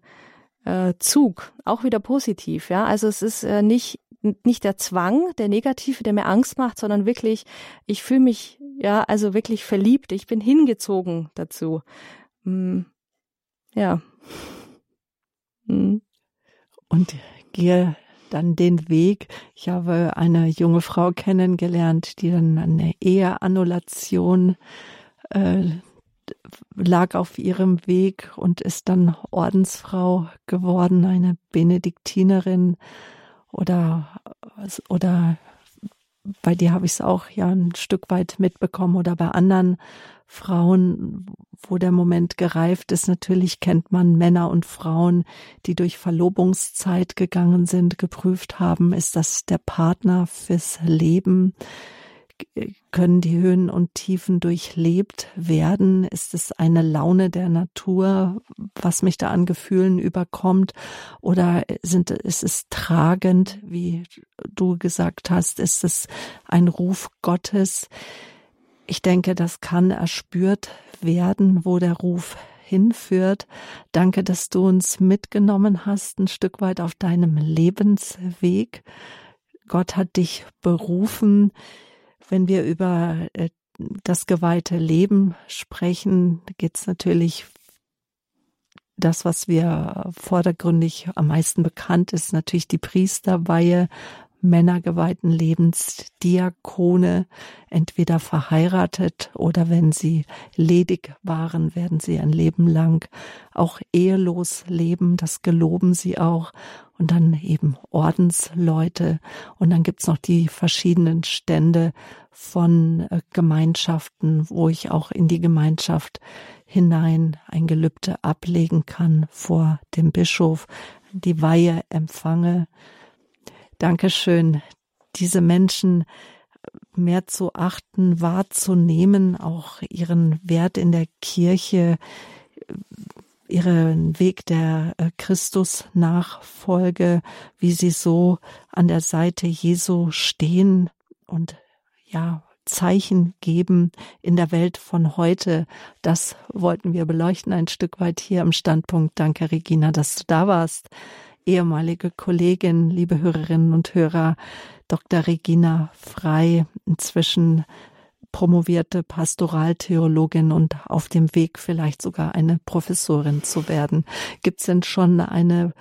äh, Zug, auch wieder positiv. Ja, also es ist äh, nicht nicht der Zwang, der Negative, der mir Angst macht, sondern wirklich, ich fühle mich ja also wirklich verliebt. Ich bin hingezogen dazu. Hm. Ja. Hm. Und gehe dann den Weg. Ich habe eine junge Frau kennengelernt, die dann eine Eheannulation äh, lag auf ihrem Weg und ist dann Ordensfrau geworden, eine Benediktinerin oder oder bei dir habe ich es auch ja ein Stück weit mitbekommen oder bei anderen Frauen, wo der Moment gereift ist. Natürlich kennt man Männer und Frauen, die durch Verlobungszeit gegangen sind, geprüft haben, ist das der Partner fürs Leben? Können die Höhen und Tiefen durchlebt werden? Ist es eine Laune der Natur, was mich da an Gefühlen überkommt? Oder sind, ist es tragend, wie du gesagt hast? Ist es ein Ruf Gottes? Ich denke, das kann erspürt werden, wo der Ruf hinführt. Danke, dass du uns mitgenommen hast, ein Stück weit auf deinem Lebensweg. Gott hat dich berufen. Wenn wir über äh, das geweihte Leben sprechen, geht es natürlich das, was wir vordergründig am meisten bekannt ist, natürlich die Priesterweihe, männergeweihten Lebens Diakone, entweder verheiratet oder wenn sie ledig waren, werden sie ein Leben lang auch ehelos leben. Das geloben sie auch. Und dann eben Ordensleute und dann gibt's noch die verschiedenen Stände von äh, Gemeinschaften, wo ich auch in die Gemeinschaft hinein ein Gelübde ablegen kann vor dem Bischof, die Weihe empfange. Dankeschön, diese Menschen mehr zu achten, wahrzunehmen, auch ihren Wert in der Kirche, ihren Weg der äh, Christus-Nachfolge, wie sie so an der Seite Jesu stehen und ja, Zeichen geben in der Welt von heute. Das wollten wir beleuchten ein Stück weit hier im Standpunkt. Danke, Regina, dass du da warst. Ehemalige Kollegin, liebe Hörerinnen und Hörer, Dr. Regina Frei, inzwischen promovierte Pastoraltheologin und auf dem Weg vielleicht sogar eine Professorin zu werden. Gibt es denn schon eine,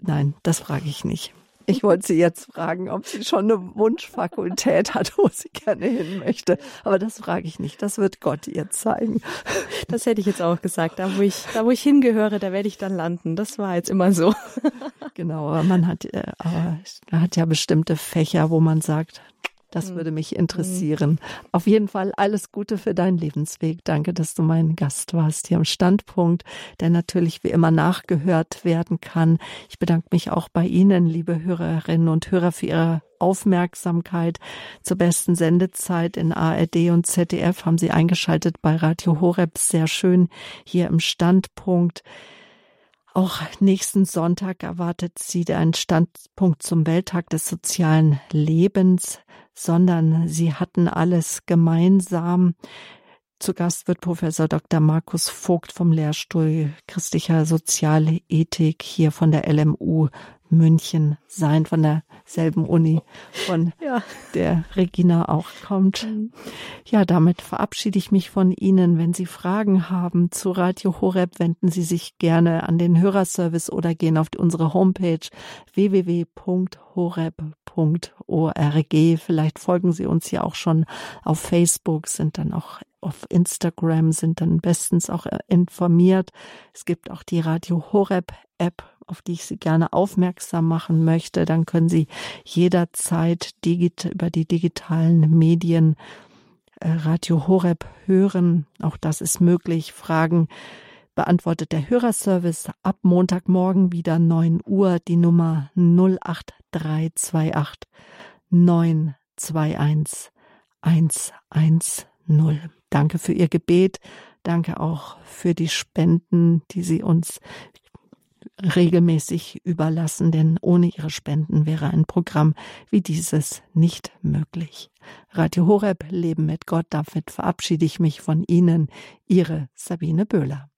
nein, das frage ich nicht. Ich wollte Sie jetzt fragen, ob sie schon eine Wunschfakultät hat, wo sie gerne hin möchte. Aber das frage ich nicht. Das wird Gott ihr zeigen. Das hätte ich jetzt auch gesagt. Da, wo ich, da, wo ich hingehöre, da werde ich dann landen. Das war jetzt immer so. Genau, aber man hat, äh, aber man hat ja bestimmte Fächer, wo man sagt, das mhm. würde mich interessieren. Mhm. Auf jeden Fall alles Gute für deinen Lebensweg. Danke, dass du mein Gast warst hier am Standpunkt, der natürlich wie immer nachgehört werden kann. Ich bedanke mich auch bei Ihnen, liebe Hörerinnen und Hörer, für Ihre Aufmerksamkeit. Zur besten Sendezeit in ARD und ZDF haben Sie eingeschaltet bei Radio Horeb. Sehr schön hier im Standpunkt. Auch nächsten Sonntag erwartet sie einen Standpunkt zum Welttag des sozialen Lebens, sondern sie hatten alles gemeinsam. Zu Gast wird Professor Dr. Markus Vogt vom Lehrstuhl christlicher Soziale Ethik hier von der LMU München sein, von derselben Uni, von ja. der Regina auch kommt. Ja, damit verabschiede ich mich von Ihnen. Wenn Sie Fragen haben zu Radio Horeb, wenden Sie sich gerne an den Hörerservice oder gehen auf unsere Homepage www.horeb.org. Vielleicht folgen Sie uns ja auch schon auf Facebook, sind dann auch auf Instagram, sind dann bestens auch informiert. Es gibt auch die Radio Horeb App auf die ich Sie gerne aufmerksam machen möchte, dann können Sie jederzeit über die digitalen Medien äh, Radio Horeb hören. Auch das ist möglich. Fragen beantwortet der Hörerservice ab Montagmorgen wieder 9 Uhr die Nummer 08328 921 110. Danke für Ihr Gebet. Danke auch für die Spenden, die Sie uns regelmäßig überlassen, denn ohne ihre Spenden wäre ein Programm wie dieses nicht möglich. Radio Horeb Leben mit Gott, damit verabschiede ich mich von Ihnen, Ihre Sabine Böhler.